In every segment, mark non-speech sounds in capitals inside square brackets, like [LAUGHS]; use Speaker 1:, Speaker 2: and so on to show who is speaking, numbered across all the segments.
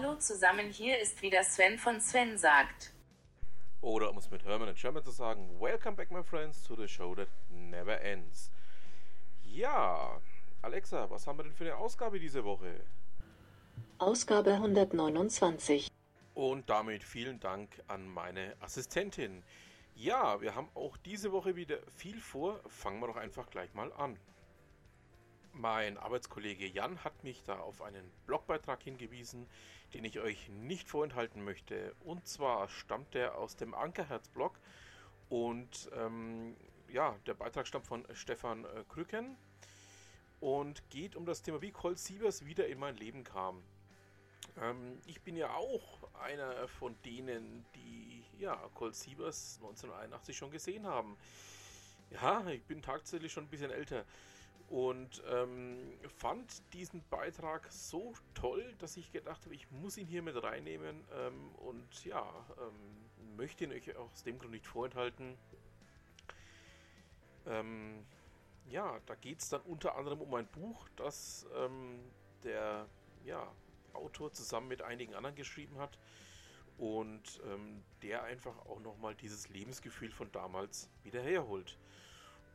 Speaker 1: Hallo zusammen, hier ist wieder Sven von Sven sagt.
Speaker 2: Oder um es mit Herman in German zu sagen, Welcome back my friends to the show that never ends. Ja, Alexa, was haben wir denn für eine Ausgabe diese Woche?
Speaker 3: Ausgabe 129.
Speaker 2: Und damit vielen Dank an meine Assistentin. Ja, wir haben auch diese Woche wieder viel vor. Fangen wir doch einfach gleich mal an. Mein Arbeitskollege Jan hat mich da auf einen Blogbeitrag hingewiesen, den ich euch nicht vorenthalten möchte. Und zwar stammt der aus dem Ankerherz-Blog und ähm, ja, der Beitrag stammt von Stefan äh, Krücken und geht um das Thema, wie Colt Sievers wieder in mein Leben kam. Ähm, ich bin ja auch einer von denen, die ja Colt Sievers 1981 schon gesehen haben. Ja, ich bin tatsächlich schon ein bisschen älter und ähm, fand diesen Beitrag so toll, dass ich gedacht habe, ich muss ihn hier mit reinnehmen ähm, und ja, ähm, möchte ihn euch aus dem Grund nicht vorenthalten. Ähm, ja, da geht es dann unter anderem um ein Buch, das ähm, der ja, Autor zusammen mit einigen anderen geschrieben hat und ähm, der einfach auch nochmal dieses Lebensgefühl von damals wieder herholt.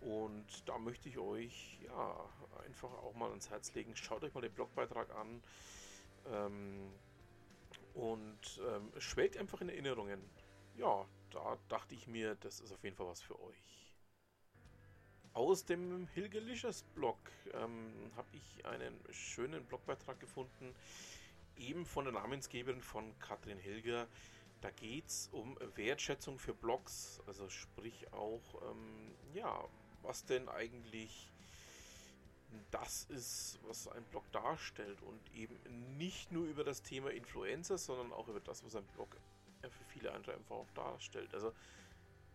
Speaker 2: Und da möchte ich euch ja einfach auch mal ans Herz legen. Schaut euch mal den Blogbeitrag an ähm, und ähm, schwelgt einfach in Erinnerungen. Ja, da dachte ich mir, das ist auf jeden Fall was für euch. Aus dem Hilgelicious Blog ähm, habe ich einen schönen Blogbeitrag gefunden, eben von der Namensgeberin von Katrin Hilger. Da geht es um Wertschätzung für Blogs, also sprich auch, ähm, ja, was denn eigentlich das ist, was ein Blog darstellt und eben nicht nur über das Thema Influencer, sondern auch über das, was ein Blog für viele andere einfach auch darstellt. Also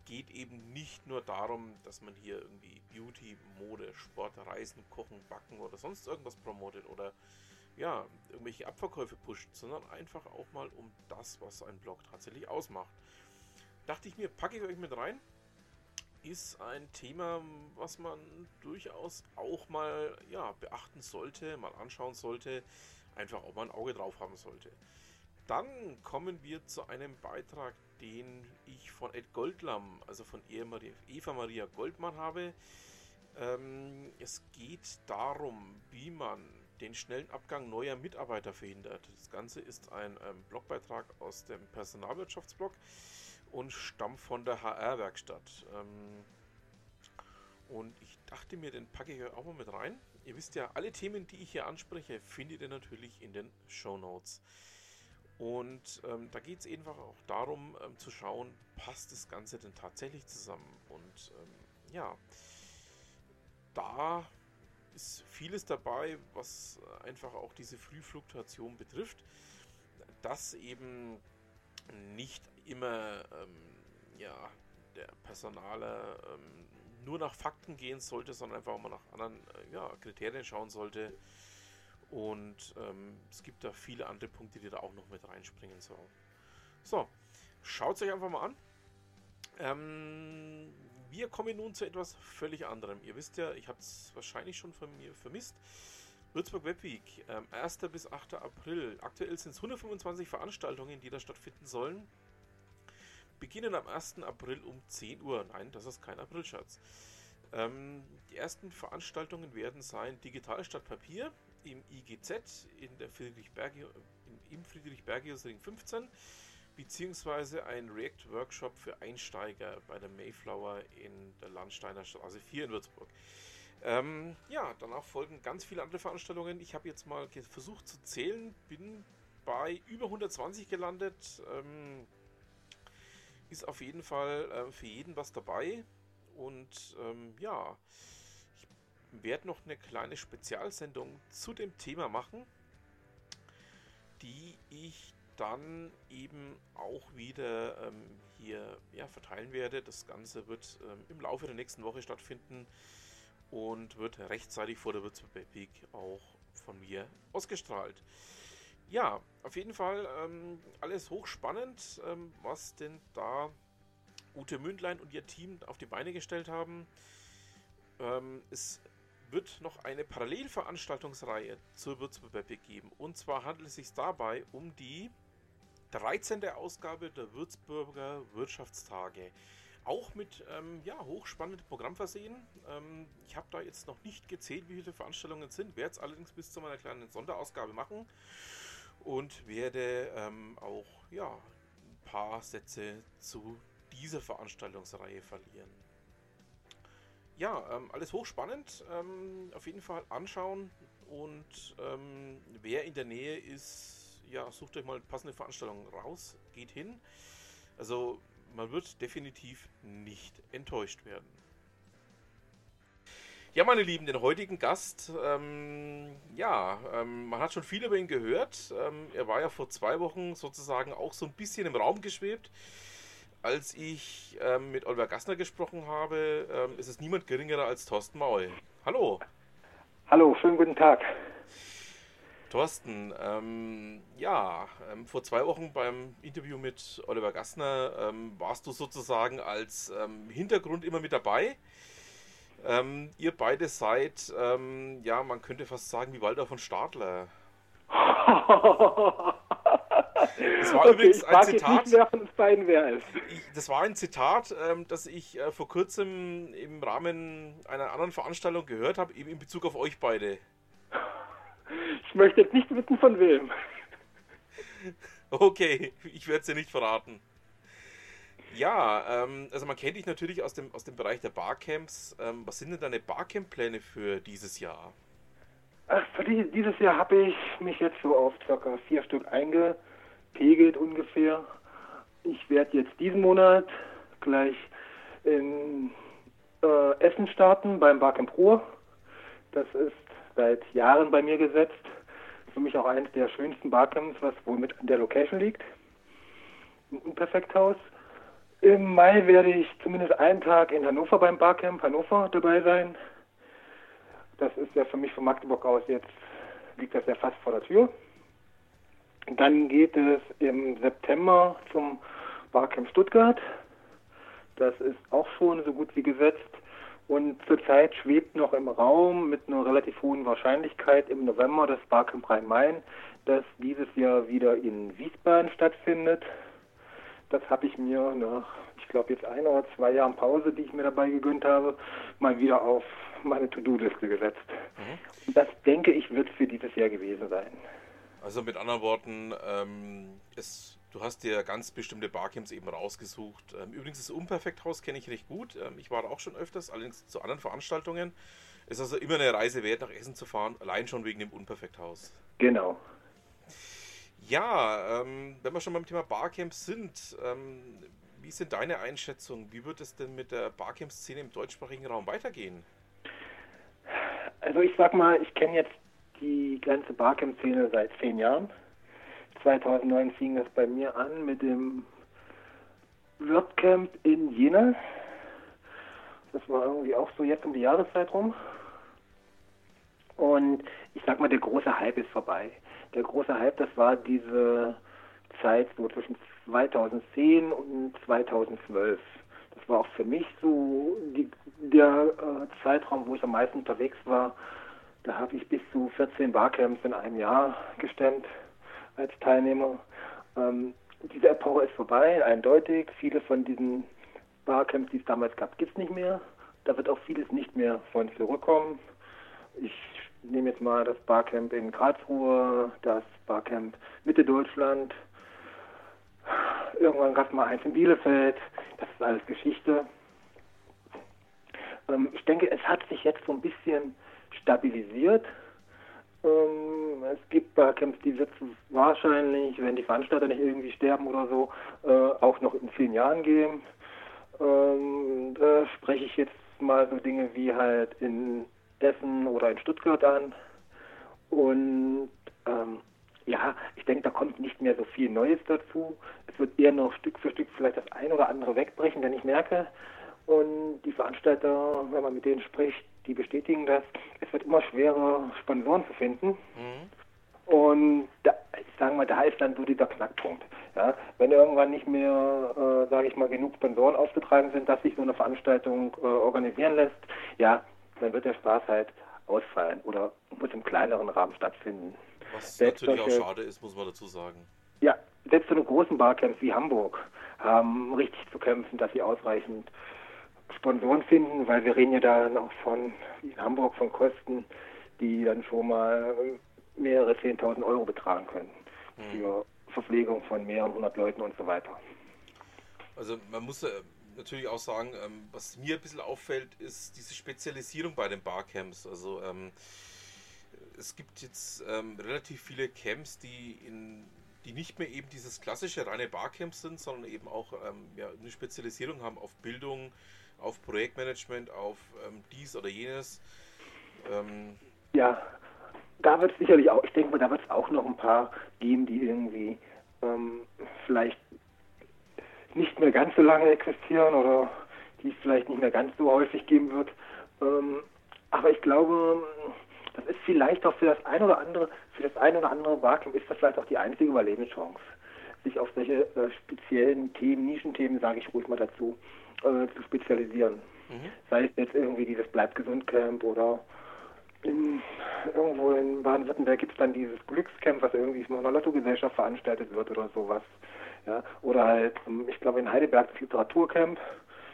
Speaker 2: geht eben nicht nur darum, dass man hier irgendwie Beauty, Mode, Sport, Reisen, Kochen, Backen oder sonst irgendwas promotet oder ja, irgendwelche Abverkäufe pusht, sondern einfach auch mal um das, was ein Blog tatsächlich ausmacht. Dachte ich mir, packe ich euch mit rein ist ein Thema, was man durchaus auch mal ja, beachten sollte, mal anschauen sollte, einfach auch mal ein Auge drauf haben sollte. Dann kommen wir zu einem Beitrag, den ich von Ed Goldlam, also von Eva Maria Goldmann habe. Ähm, es geht darum, wie man den schnellen Abgang neuer Mitarbeiter verhindert. Das Ganze ist ein ähm, Blogbeitrag aus dem Personalwirtschaftsblog und stammt von der HR-Werkstatt. Ähm, und ich dachte mir, den packe ich auch mal mit rein. Ihr wisst ja, alle Themen, die ich hier anspreche, findet ihr natürlich in den Show Notes. Und ähm, da geht es einfach auch darum, ähm, zu schauen, passt das Ganze denn tatsächlich zusammen? Und ähm, ja, da ist vieles dabei, was einfach auch diese Frühfluktuation betrifft, dass eben nicht immer ähm, ja, der Personaler ähm, nur nach Fakten gehen sollte, sondern einfach auch mal nach anderen äh, ja, Kriterien schauen sollte. Und ähm, es gibt da viele andere Punkte, die da auch noch mit reinspringen sollen. So, schaut es euch einfach mal an. Ähm, wir kommen nun zu etwas völlig anderem. Ihr wisst ja, ich habe es wahrscheinlich schon von mir vermisst. Würzburg Webweek, ähm, 1. bis 8. April. Aktuell sind es 125 Veranstaltungen, die da stattfinden sollen. Beginnen am 1. April um 10 Uhr. Nein, das ist kein Aprilscherz. Ähm, die ersten Veranstaltungen werden sein Digital statt Papier im IGZ in der Friedrich im Friedrich-Bergius Ring 15 beziehungsweise ein React-Workshop für Einsteiger bei der Mayflower in der Landsteiner Straße 4 in Würzburg. Ähm, ja, danach folgen ganz viele andere Veranstaltungen. Ich habe jetzt mal versucht zu zählen, bin bei über 120 gelandet. Ähm, ist auf jeden Fall äh, für jeden was dabei. Und ähm, ja, ich werde noch eine kleine Spezialsendung zu dem Thema machen, die ich dann eben auch wieder ähm, hier ja, verteilen werde. Das Ganze wird ähm, im Laufe der nächsten Woche stattfinden und wird rechtzeitig vor der Würzburg Peak auch von mir ausgestrahlt. Ja, auf jeden Fall ähm, alles hochspannend, ähm, was denn da Ute Mündlein und ihr Team auf die Beine gestellt haben. Ähm, es wird noch eine Parallelveranstaltungsreihe zur Würzburger begeben. Und zwar handelt es sich dabei um die 13. Ausgabe der Würzburger Wirtschaftstage. Auch mit ähm, ja, hochspannendem Programm versehen. Ähm, ich habe da jetzt noch nicht gezählt, wie viele Veranstaltungen es sind, werde es allerdings bis zu meiner kleinen Sonderausgabe machen und werde ähm, auch ja, ein paar Sätze zu dieser Veranstaltungsreihe verlieren. Ja, ähm, alles hochspannend. Ähm, auf jeden Fall anschauen und ähm, wer in der Nähe ist, ja, sucht euch mal passende Veranstaltungen raus, geht hin. Also man wird definitiv nicht enttäuscht werden. Ja, meine Lieben, den heutigen Gast, ähm, ja, ähm, man hat schon viel über ihn gehört. Ähm, er war ja vor zwei Wochen sozusagen auch so ein bisschen im Raum geschwebt. Als ich ähm, mit Oliver Gassner gesprochen habe, ähm, ist es niemand geringerer als Thorsten Maul. Hallo.
Speaker 4: Hallo, schönen guten Tag.
Speaker 2: Thorsten, ähm, ja, ähm, vor zwei Wochen beim Interview mit Oliver Gassner ähm, warst du sozusagen als ähm, Hintergrund immer mit dabei. Ähm, ihr beide seid, ähm, ja, man könnte fast sagen, wie Walter von Stadler. [LAUGHS] das war okay, übrigens ein Zitat. Ist. das war ein Zitat, das ich äh, vor kurzem im Rahmen einer anderen Veranstaltung gehört habe, eben in Bezug auf euch beide.
Speaker 4: Ich möchte jetzt nicht wissen, von wem.
Speaker 2: Okay, ich werde es dir nicht verraten. Ja, ähm, also man kennt dich natürlich aus dem, aus dem Bereich der Barcamps. Ähm, was sind denn deine Barcamp-Pläne für dieses Jahr?
Speaker 4: Ach, für die, dieses Jahr habe ich mich jetzt so auf ca. vier Stück eingepegelt ungefähr. Ich werde jetzt diesen Monat gleich in äh, Essen starten beim Barcamp Ruhr. Das ist seit Jahren bei mir gesetzt. Für mich auch eines der schönsten Barcamps, was wohl mit der Location liegt. Ein Perfekthaus. Im Mai werde ich zumindest einen Tag in Hannover beim Barcamp Hannover dabei sein. Das ist ja für mich von Magdeburg aus jetzt, liegt das ja fast vor der Tür. Dann geht es im September zum Barcamp Stuttgart. Das ist auch schon so gut wie gesetzt. Und zurzeit schwebt noch im Raum mit einer relativ hohen Wahrscheinlichkeit im November das Barcamp Rhein-Main, das dieses Jahr wieder in Wiesbaden stattfindet. Das habe ich mir nach, ich glaube jetzt ein oder zwei Jahren Pause, die ich mir dabei gegönnt habe, mal wieder auf meine To-Do-Liste gesetzt. Mhm. Das denke ich wird für dieses Jahr gewesen sein.
Speaker 2: Also mit anderen Worten, ähm, es Du hast dir ganz bestimmte Barcamps eben rausgesucht. Ähm, übrigens, das Unperfekthaus kenne ich recht gut. Ähm, ich war auch schon öfters, allerdings zu anderen Veranstaltungen. Es ist also immer eine Reise wert, nach Essen zu fahren, allein schon wegen dem Unperfekthaus.
Speaker 4: Genau.
Speaker 2: Ja, ähm, wenn wir schon beim Thema Barcamps sind, wie sind deine Einschätzungen? Wie wird es denn mit der Barcamp-Szene im deutschsprachigen Raum weitergehen?
Speaker 4: Also ich sag mal, ich kenne jetzt die ganze Barcamp-Szene seit zehn Jahren. 2009 fing das bei mir an mit dem WordCamp in Jena. Das war irgendwie auch so jetzt um die Jahreszeit rum. Und ich sag mal, der große Hype ist vorbei. Der große Hype, das war diese Zeit so zwischen 2010 und 2012. Das war auch für mich so die, der äh, Zeitraum, wo ich am meisten unterwegs war. Da habe ich bis zu 14 Barcamps in einem Jahr gestemmt als Teilnehmer. Ähm, diese Epoche ist vorbei, eindeutig. Viele von diesen Barcamps, die es damals gab, gibt es nicht mehr. Da wird auch vieles nicht mehr von zurückkommen. Ich nehme jetzt mal das Barcamp in Karlsruhe, das Barcamp Mitte Deutschland. Irgendwann gab es mal eins in Bielefeld. Das ist alles Geschichte. Ähm, ich denke, es hat sich jetzt so ein bisschen stabilisiert. Ähm, es gibt Barcamps, die wird wahrscheinlich, wenn die Veranstalter nicht irgendwie sterben oder so, äh, auch noch in zehn Jahren geben. Ähm, da spreche ich jetzt mal so Dinge wie halt in Essen oder in Stuttgart an. Und ähm, ja, ich denke, da kommt nicht mehr so viel Neues dazu. Es wird eher noch Stück für Stück vielleicht das ein oder andere wegbrechen, denn ich merke, und die Veranstalter, wenn man mit denen spricht, die bestätigen das. Es wird immer schwerer, Sponsoren zu finden. Mhm. Und da, ich sage mal, da ist dann so dieser Knackpunkt. Ja, wenn irgendwann nicht mehr, äh, sage ich mal, genug Sponsoren aufgetragen sind, dass sich so eine Veranstaltung äh, organisieren lässt, ja, dann wird der Spaß halt ausfallen oder muss im kleineren Rahmen stattfinden.
Speaker 2: Was selbst natürlich solche, auch schade ist, muss man dazu sagen.
Speaker 4: Ja, selbst so eine großen Barcamps wie Hamburg haben richtig zu kämpfen, dass sie ausreichend Sponsoren finden, weil wir reden ja da noch von in Hamburg von Kosten, die dann schon mal mehrere 10.000 Euro betragen können mhm. für Verpflegung von mehreren hundert Leuten und so weiter.
Speaker 2: Also man muss äh, natürlich auch sagen, ähm, was mir ein bisschen auffällt, ist diese Spezialisierung bei den Barcamps. Also ähm, es gibt jetzt ähm, relativ viele Camps, die in die nicht mehr eben dieses klassische reine Barcamp sind, sondern eben auch ähm, ja, eine Spezialisierung haben auf Bildung, auf Projektmanagement, auf ähm, dies oder jenes.
Speaker 4: Ähm, ja, da wird es sicherlich auch, ich denke mal, da wird es auch noch ein paar geben, die irgendwie ähm, vielleicht nicht mehr ganz so lange existieren oder die es vielleicht nicht mehr ganz so häufig geben wird. Ähm, aber ich glaube, das ist vielleicht auch für das eine oder andere, für das eine oder andere Vakuum ist das vielleicht auch die einzige Überlebenschance, sich auf solche äh, speziellen Themen, Nischenthemen, sage ich ruhig mal dazu, äh, zu spezialisieren. Mhm. Sei es jetzt irgendwie dieses Bleib gesund Camp oder in, irgendwo in Baden-Württemberg gibt es dann dieses Glückscamp, was irgendwie von einer Lottogesellschaft veranstaltet wird oder sowas. Ja, oder halt, ähm, ich glaube in Heidelberg das Literaturcamp.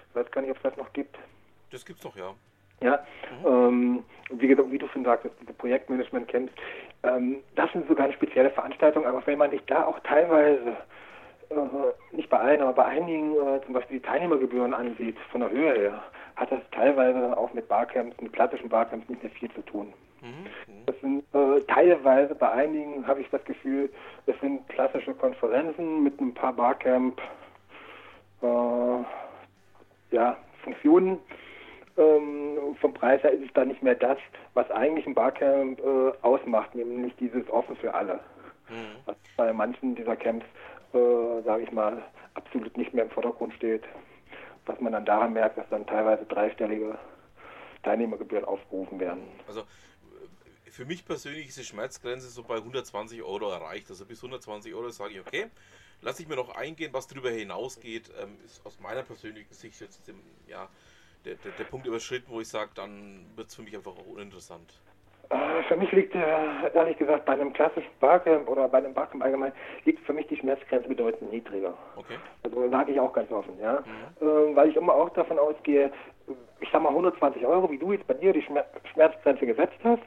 Speaker 4: Ich weiß gar nicht, ob es das noch gibt.
Speaker 2: Das gibt's doch, ja.
Speaker 4: Ja, mhm. ähm, wie, wie, du schon sagtest, diese Projektmanagement-Camps, ähm, das sind sogar eine spezielle Veranstaltung, aber wenn man sich da auch teilweise, äh, nicht bei allen, aber bei einigen äh, zum Beispiel die Teilnehmergebühren ansieht, von der Höhe her, hat das teilweise dann auch mit Barcamps, mit klassischen Barcamps nicht mehr viel zu tun. Mhm. Das sind äh, teilweise bei einigen habe ich das Gefühl, das sind klassische Konferenzen mit ein paar Barcamp äh, ja, Funktionen. Ähm, vom Preis her ist es dann nicht mehr das, was eigentlich ein Barcamp äh, ausmacht, nämlich dieses offen für alle. Mhm. Was bei manchen dieser Camps, äh, sage ich mal, absolut nicht mehr im Vordergrund steht. Was man dann daran merkt, dass dann teilweise dreistellige Teilnehmergebühren aufgerufen werden.
Speaker 2: Also für mich persönlich ist die Schmerzgrenze so bei 120 Euro erreicht. Also bis 120 Euro sage ich, okay, lasse ich mir noch eingehen, was darüber hinausgeht, ähm, ist aus meiner persönlichen Sicht jetzt ja, der, der, der Punkt überschritten, wo ich sage, dann wird es für mich einfach auch uninteressant.
Speaker 4: Äh, für mich liegt, äh, ehrlich gesagt, bei einem klassischen Barcamp oder bei einem Barcamp allgemein, liegt für mich die Schmerzgrenze bedeutend niedriger. Okay. Also sage ich auch ganz offen, ja. Mhm. Äh, weil ich immer auch davon ausgehe, ich sag mal 120 Euro, wie du jetzt bei dir die Schmerzgrenze gesetzt hast,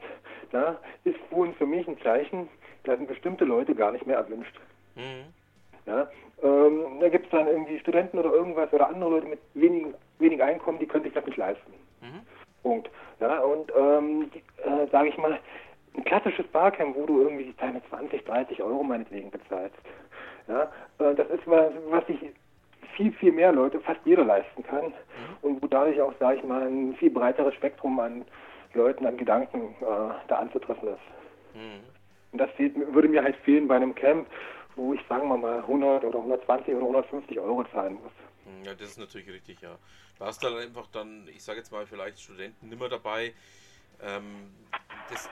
Speaker 4: ja, ist wohl für mich ein Zeichen, da sind bestimmte Leute gar nicht mehr erwünscht. Mhm. Ja, ähm, da gibt es dann irgendwie Studenten oder irgendwas oder andere Leute mit wenig, wenig Einkommen, die können sich das nicht leisten. Mhm. Punkt. Ja, und ähm, äh, sage ich mal, ein klassisches Barcamp, wo du irgendwie deine 20, 30 Euro meinetwegen bezahlst. Ja, äh, das ist was, was sich viel, viel mehr Leute, fast jeder leisten kann. Mhm. Und wo dadurch auch, sage ich mal, ein viel breiteres Spektrum an Leuten, an Gedanken äh, da anzutreffen ist. Mhm. Und das fehlt, würde mir halt fehlen bei einem Camp, wo ich, sagen wir mal, 100 oder 120 oder 150 Euro zahlen muss.
Speaker 2: Ja, das ist natürlich richtig, ja. Du hast dann einfach dann, ich sage jetzt mal, vielleicht Studenten nimmer dabei. Ähm, das,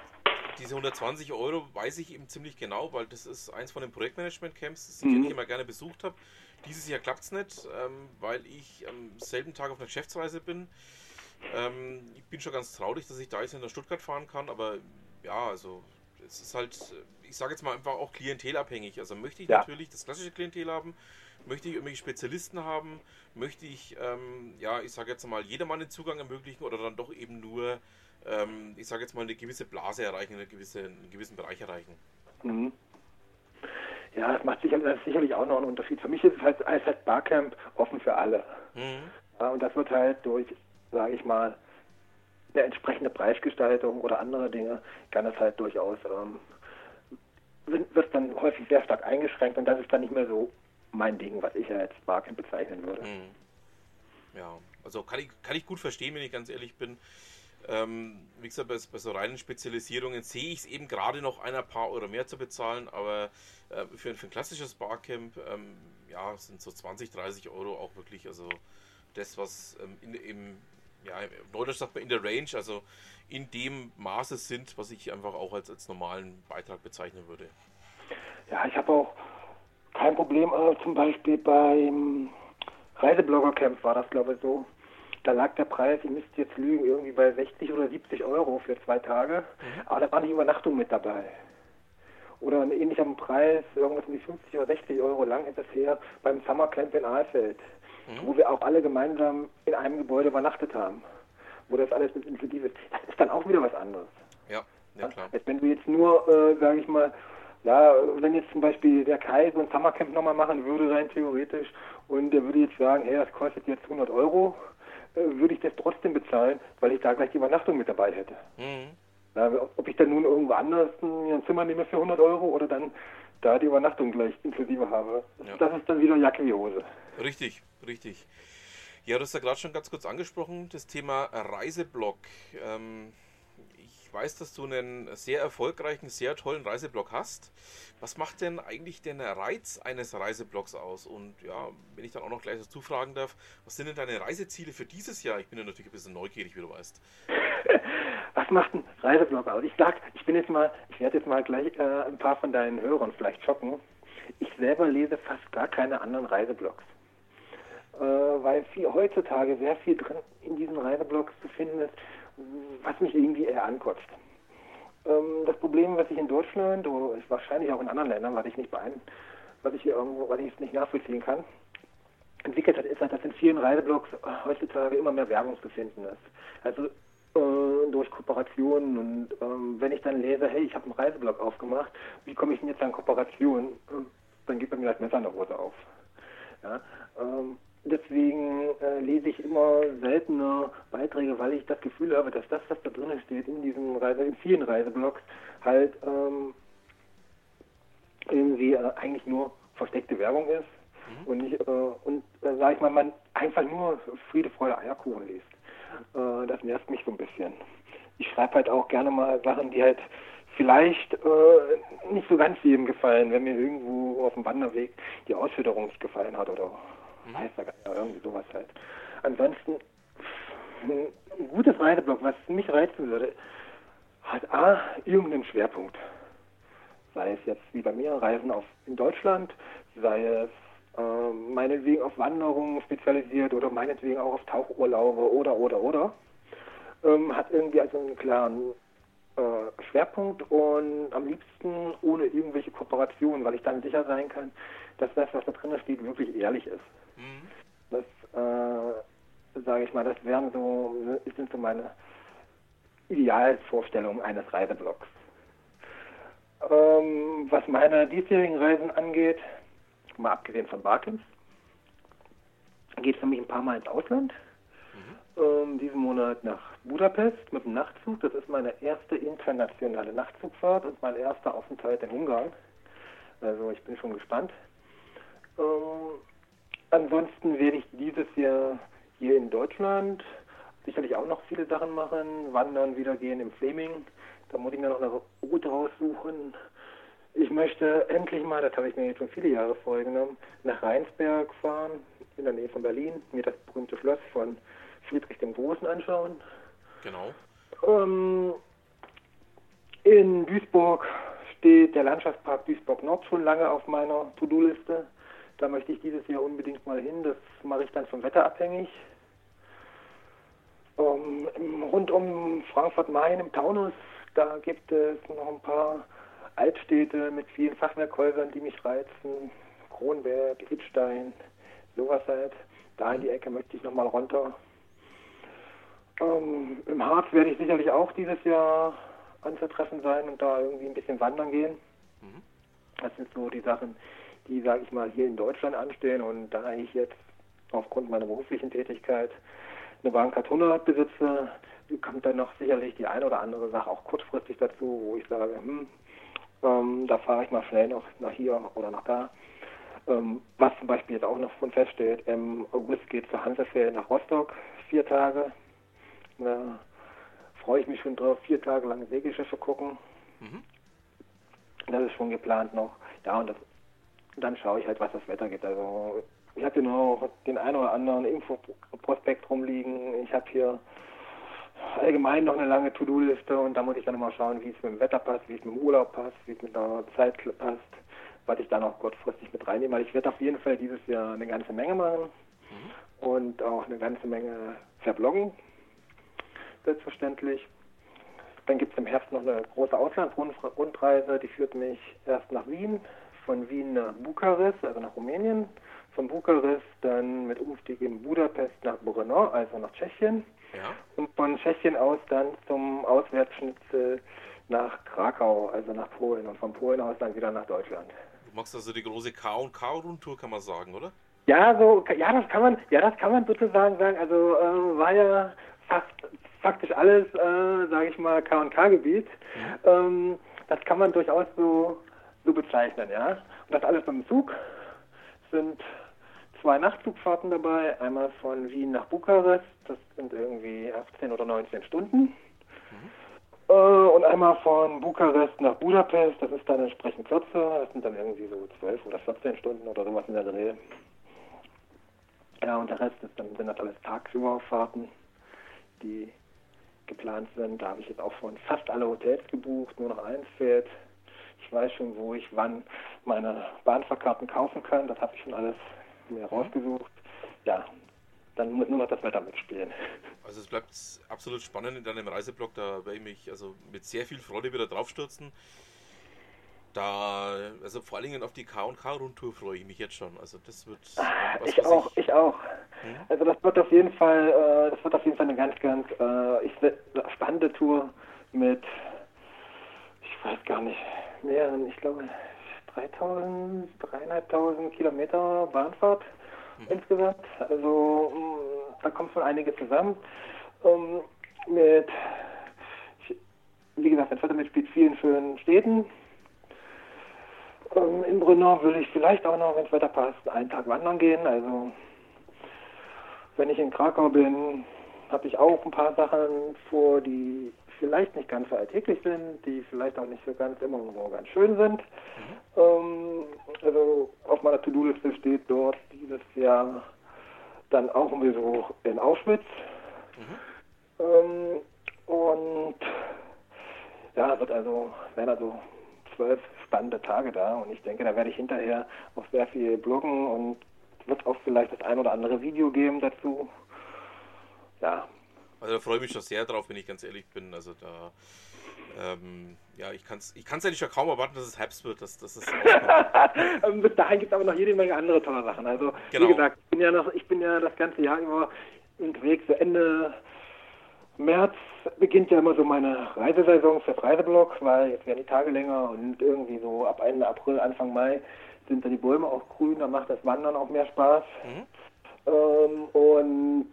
Speaker 2: diese 120 Euro weiß ich eben ziemlich genau, weil das ist eins von den Projektmanagement-Camps, die mhm. ich immer gerne besucht habe. Dieses Jahr klappt es nicht, ähm, weil ich am selben Tag auf einer Geschäftsreise bin. Ähm, ich bin schon ganz traurig, dass ich da jetzt in der Stuttgart fahren kann, aber ja, also es ist halt, ich sage jetzt mal einfach auch klientelabhängig. Also möchte ich ja. natürlich das klassische Klientel haben, möchte ich irgendwelche Spezialisten haben, möchte ich, ähm, ja, ich sage jetzt mal, jedermann den Zugang ermöglichen oder dann doch eben nur, ähm, ich sage jetzt mal, eine gewisse Blase erreichen, eine gewisse, einen gewissen Bereich erreichen. Mhm.
Speaker 4: Ja, das macht sicherlich, das sicherlich auch noch einen Unterschied. Für mich ist es halt als halt Barcamp offen für alle. Mhm. Ja, und das wird halt durch, sage ich mal, eine entsprechende Preisgestaltung oder andere Dinge kann das halt durchaus ähm, wird dann häufig sehr stark eingeschränkt und das ist dann nicht mehr so mein Ding, was ich ja als Barcamp bezeichnen würde. Mhm.
Speaker 2: Ja, also kann ich, kann ich gut verstehen, wenn ich ganz ehrlich bin. Ähm, wie gesagt, bei, bei, so reinen Spezialisierungen sehe ich es eben gerade noch ein paar Euro mehr zu bezahlen, aber äh, für, für, ein klassisches Barcamp ähm, ja, sind so 20, 30 Euro auch wirklich, also das, was ähm, in, im, ja, Neudeutsch sagt man in der Range, also in dem Maße sind, was ich einfach auch als, als normalen Beitrag bezeichnen würde.
Speaker 4: Ja, ich habe auch kein Problem, äh, zum Beispiel beim Reiseblogger-Camp war das, glaube ich, so da lag der Preis, ich müsste jetzt lügen, irgendwie bei 60 oder 70 Euro für zwei Tage. Aber da war eine Übernachtung mit dabei. Oder ein ähnlicher Preis, irgendwas um die 50 oder 60 Euro lang ist das her, beim Summercamp in Aalfeld, wo wir auch alle gemeinsam in einem Gebäude übernachtet haben. Wo das alles mit inklusive ist. Das ist dann auch wieder was anderes.
Speaker 2: Ja, ja klar.
Speaker 4: Wenn du jetzt nur, äh, sage ich mal, ja, wenn jetzt zum Beispiel der Kai so ein Summercamp nochmal machen würde, rein theoretisch, und der würde jetzt sagen, hey, das kostet jetzt 100 Euro, äh, würde ich das trotzdem bezahlen, weil ich da gleich die Übernachtung mit dabei hätte.
Speaker 2: Mhm.
Speaker 4: Ja, ob ich dann nun irgendwo anders ein Zimmer nehme für 100 Euro oder dann da die Übernachtung gleich inklusive habe.
Speaker 2: Ja.
Speaker 4: Das ist dann wieder Jacke wie Hose.
Speaker 2: Richtig, richtig. Ja, du hast ja gerade schon ganz kurz angesprochen, das Thema Reiseblog. Ähm, ich weiß, dass du einen sehr erfolgreichen, sehr tollen Reiseblog hast. Was macht denn eigentlich den Reiz eines Reiseblogs aus? Und ja, wenn ich dann auch noch gleich dazu fragen darf, was sind denn deine Reiseziele für dieses Jahr? Ich bin ja natürlich ein bisschen neugierig, wie du weißt. [LAUGHS]
Speaker 4: Was macht ein Reiseblog aus? Ich sag, ich bin jetzt mal, ich werde jetzt mal gleich äh, ein paar von deinen Hörern vielleicht schocken. Ich selber lese fast gar keine anderen Reiseblogs. Äh, weil viel, heutzutage sehr viel drin in diesen Reiseblogs zu finden ist, was mich irgendwie eher ankotzt. Ähm, das Problem, was ich in Deutschland oder wahrscheinlich auch in anderen Ländern, was ich nicht beein, was ich irgendwo, was ich nicht nachvollziehen kann, entwickelt hat, ist halt, dass in vielen Reiseblogs heutzutage immer mehr Werbung zu finden ist. Also äh, durch Kooperationen und ähm, wenn ich dann lese, hey, ich habe einen Reiseblog aufgemacht, wie komme ich denn jetzt an Kooperationen? Ähm, Dann geht bei mir das Messer in der Hose auf. Ja, ähm, deswegen äh, lese ich immer seltener Beiträge, weil ich das Gefühl habe, dass das, was da drin steht in diesen Reise, in vielen Reiseblogs, halt ähm, irgendwie äh, eigentlich nur versteckte Werbung ist und nicht äh, und äh, sag ich mal, man einfach nur Friede, Freude, Eierkuchen liest. Äh, das nervt mich so ein bisschen. Ich schreibe halt auch gerne mal Sachen, die halt vielleicht äh, nicht so ganz jedem gefallen, wenn mir irgendwo auf dem Wanderweg die Ausführung nicht gefallen hat oder weiß nicht, irgendwie sowas halt. Ansonsten ein gutes Reiseblog, was mich reizen würde, hat A, irgendeinen Schwerpunkt. Sei es jetzt wie bei mir Reisen auf in Deutschland, sei es äh, meinetwegen auf Wanderungen spezialisiert oder meinetwegen auch auf Tauchurlaube oder oder oder. Ähm, hat irgendwie also einen klaren äh, Schwerpunkt und am liebsten ohne irgendwelche Kooperationen, weil ich dann sicher sein kann, dass das, was da drin steht, wirklich ehrlich ist.
Speaker 2: Mhm.
Speaker 4: Das, äh, sage ich mal, das wären so, das sind so meine Idealvorstellungen eines Reiseblogs. Ähm, was meine diesjährigen Reisen angeht, mal abgesehen von Barkins, geht es für mich ein paar Mal ins Ausland. Ähm, diesen Monat nach Budapest mit dem Nachtzug. Das ist meine erste internationale Nachtzugfahrt und mein erster Aufenthalt in Ungarn. Also ich bin schon gespannt. Ähm, ansonsten werde ich dieses Jahr hier in Deutschland sicherlich auch noch viele Sachen machen. Wandern wieder gehen im Fleming. Da muss ich mir noch eine Route raussuchen. Ich möchte endlich mal, das habe ich mir jetzt schon viele Jahre vorgenommen, nach Rheinsberg fahren, in der Nähe von Berlin, mir das berühmte Schloss von Friedrich dem Großen anschauen.
Speaker 2: Genau.
Speaker 4: Ähm, in Duisburg steht der Landschaftspark Duisburg Nord schon lange auf meiner To-Do-Liste. Da möchte ich dieses Jahr unbedingt mal hin. Das mache ich dann vom Wetter abhängig. Ähm, im- rund um Frankfurt-Main im Taunus, da gibt es noch ein paar Altstädte mit vielen Fachwerkhäusern, die mich reizen. Kronberg, Idstein, sowas halt. Da in die Ecke möchte ich nochmal runter. Ähm, Im Harz werde ich sicherlich auch dieses Jahr anzutreffen sein und da irgendwie ein bisschen wandern gehen. Das sind so die Sachen, die, sage ich mal, hier in Deutschland anstehen. Und da ich jetzt aufgrund meiner beruflichen Tätigkeit eine Bahncard 100 besitze, kommt dann noch sicherlich die eine oder andere Sache auch kurzfristig dazu, wo ich sage, hm, ähm, da fahre ich mal schnell noch nach hier oder nach da. Ähm, was zum Beispiel jetzt auch noch von feststeht, im August geht zur Hanseferien nach Rostock, vier Tage. Da freue ich mich schon drauf, vier Tage lang Segelschiffe gucken.
Speaker 2: Mhm.
Speaker 4: Das ist schon geplant noch. Ja, und das, dann schaue ich halt, was das Wetter gibt. Also ich habe hier noch den einen oder anderen Infoprospekt rumliegen. Ich habe hier allgemein noch eine lange To-Do-Liste und da muss ich dann immer schauen, wie es mit dem Wetter passt, wie es mit dem Urlaub passt, wie es mit der Zeit passt, was ich dann auch kurzfristig mit reinnehme. Weil ich werde auf jeden Fall dieses Jahr eine ganze Menge machen und auch eine ganze Menge verbloggen, selbstverständlich. Dann gibt es im Herbst noch eine große Auslandsrundreise, die führt mich erst nach Wien, von Wien nach Bukarest, also nach Rumänien, von Bukarest dann mit Umstieg in Budapest nach Brno, also nach Tschechien.
Speaker 2: Ja.
Speaker 4: Und von Tschechien aus dann zum Auswärtsschnitzel nach Krakau, also nach Polen. Und von Polen aus dann wieder nach Deutschland.
Speaker 2: Du machst also die große K&K-Rundtour, kann man sagen, oder?
Speaker 4: Ja, so, ja, das kann man, ja, das kann man sozusagen sagen. Also äh, war ja fast faktisch alles, äh, sage ich mal, K&K-Gebiet.
Speaker 2: Mhm.
Speaker 4: Ähm, das kann man durchaus so, so bezeichnen, ja. Und das alles dem Zug sind zwei Nachtzugfahrten dabei, einmal von Wien nach Bukarest, das sind irgendwie 18 oder 19 Stunden. Äh, und einmal von Bukarest nach Budapest, das ist dann entsprechend kürzer, das sind dann irgendwie so 12 oder 14 Stunden oder sowas in der Dreh. Ja, und der Rest ist dann, sind das alles Tagsüberfahrten, die geplant sind. Da habe ich jetzt auch schon fast alle Hotels gebucht, nur noch eins fehlt. Ich weiß schon, wo ich wann meine Bahnfahrkarten kaufen kann. Das habe ich schon alles mir rausgesucht. Ja, dann muss nur noch das Wetter mitspielen.
Speaker 2: Also es bleibt absolut spannend in deinem Reiseblog. Da werde ich mich also mit sehr viel Freude wieder draufstürzen. Da, also vor allen Dingen auf die K&K-Rundtour freue ich mich jetzt schon. Also das wird äh, was,
Speaker 4: Ich
Speaker 2: was
Speaker 4: auch, ich auch.
Speaker 2: Hm?
Speaker 4: Also das wird auf jeden Fall, äh, das wird auf jeden Fall eine ganz, ganz äh, ich, spannende Tour mit, ich weiß gar nicht, mehreren, ich glaube 3000, 3500 Kilometer Bahnfahrt insgesamt. Also mh, da kommt schon einiges zusammen. Ähm, mit, wie gesagt, das Wetter mitspielt vielen schönen Städten. Ähm, in Brno will ich vielleicht auch noch, wenn das Wetter passt, einen Tag wandern gehen. Also wenn ich in Krakau bin, habe ich auch ein paar Sachen vor, die vielleicht nicht ganz so alltäglich sind, die vielleicht auch nicht so ganz immer so ganz schön sind. Ähm, also auf meiner To-Do-Liste steht dort dieses Jahr dann auch ein Besuch in Auschwitz. Ähm, und ja, wird also, werden also zwölf spannende Tage da und ich denke, da werde ich hinterher auch sehr viel bloggen und wird auch vielleicht das ein oder andere Video geben dazu. Ja,
Speaker 2: Also da freue ich mich schon sehr drauf, wenn ich ganz ehrlich bin. Also da, ähm, ja, ich kann es ich kann's eigentlich schon kaum erwarten, dass es Herbst wird. Dass, dass es
Speaker 4: Bis dahin gibt es aber noch jede Menge andere tolle Sachen. Also
Speaker 2: Genau.
Speaker 4: wie gesagt, ich bin ja noch, ich bin ja das ganze Jahr über unterwegs. So Ende März beginnt ja immer so meine Reisesaison fürs Reiseblog, weil jetzt werden die Tage länger und irgendwie so ab Ende April, Anfang Mai sind dann die Bäume auch grün, da macht das Wandern auch mehr Spaß. Ähm, und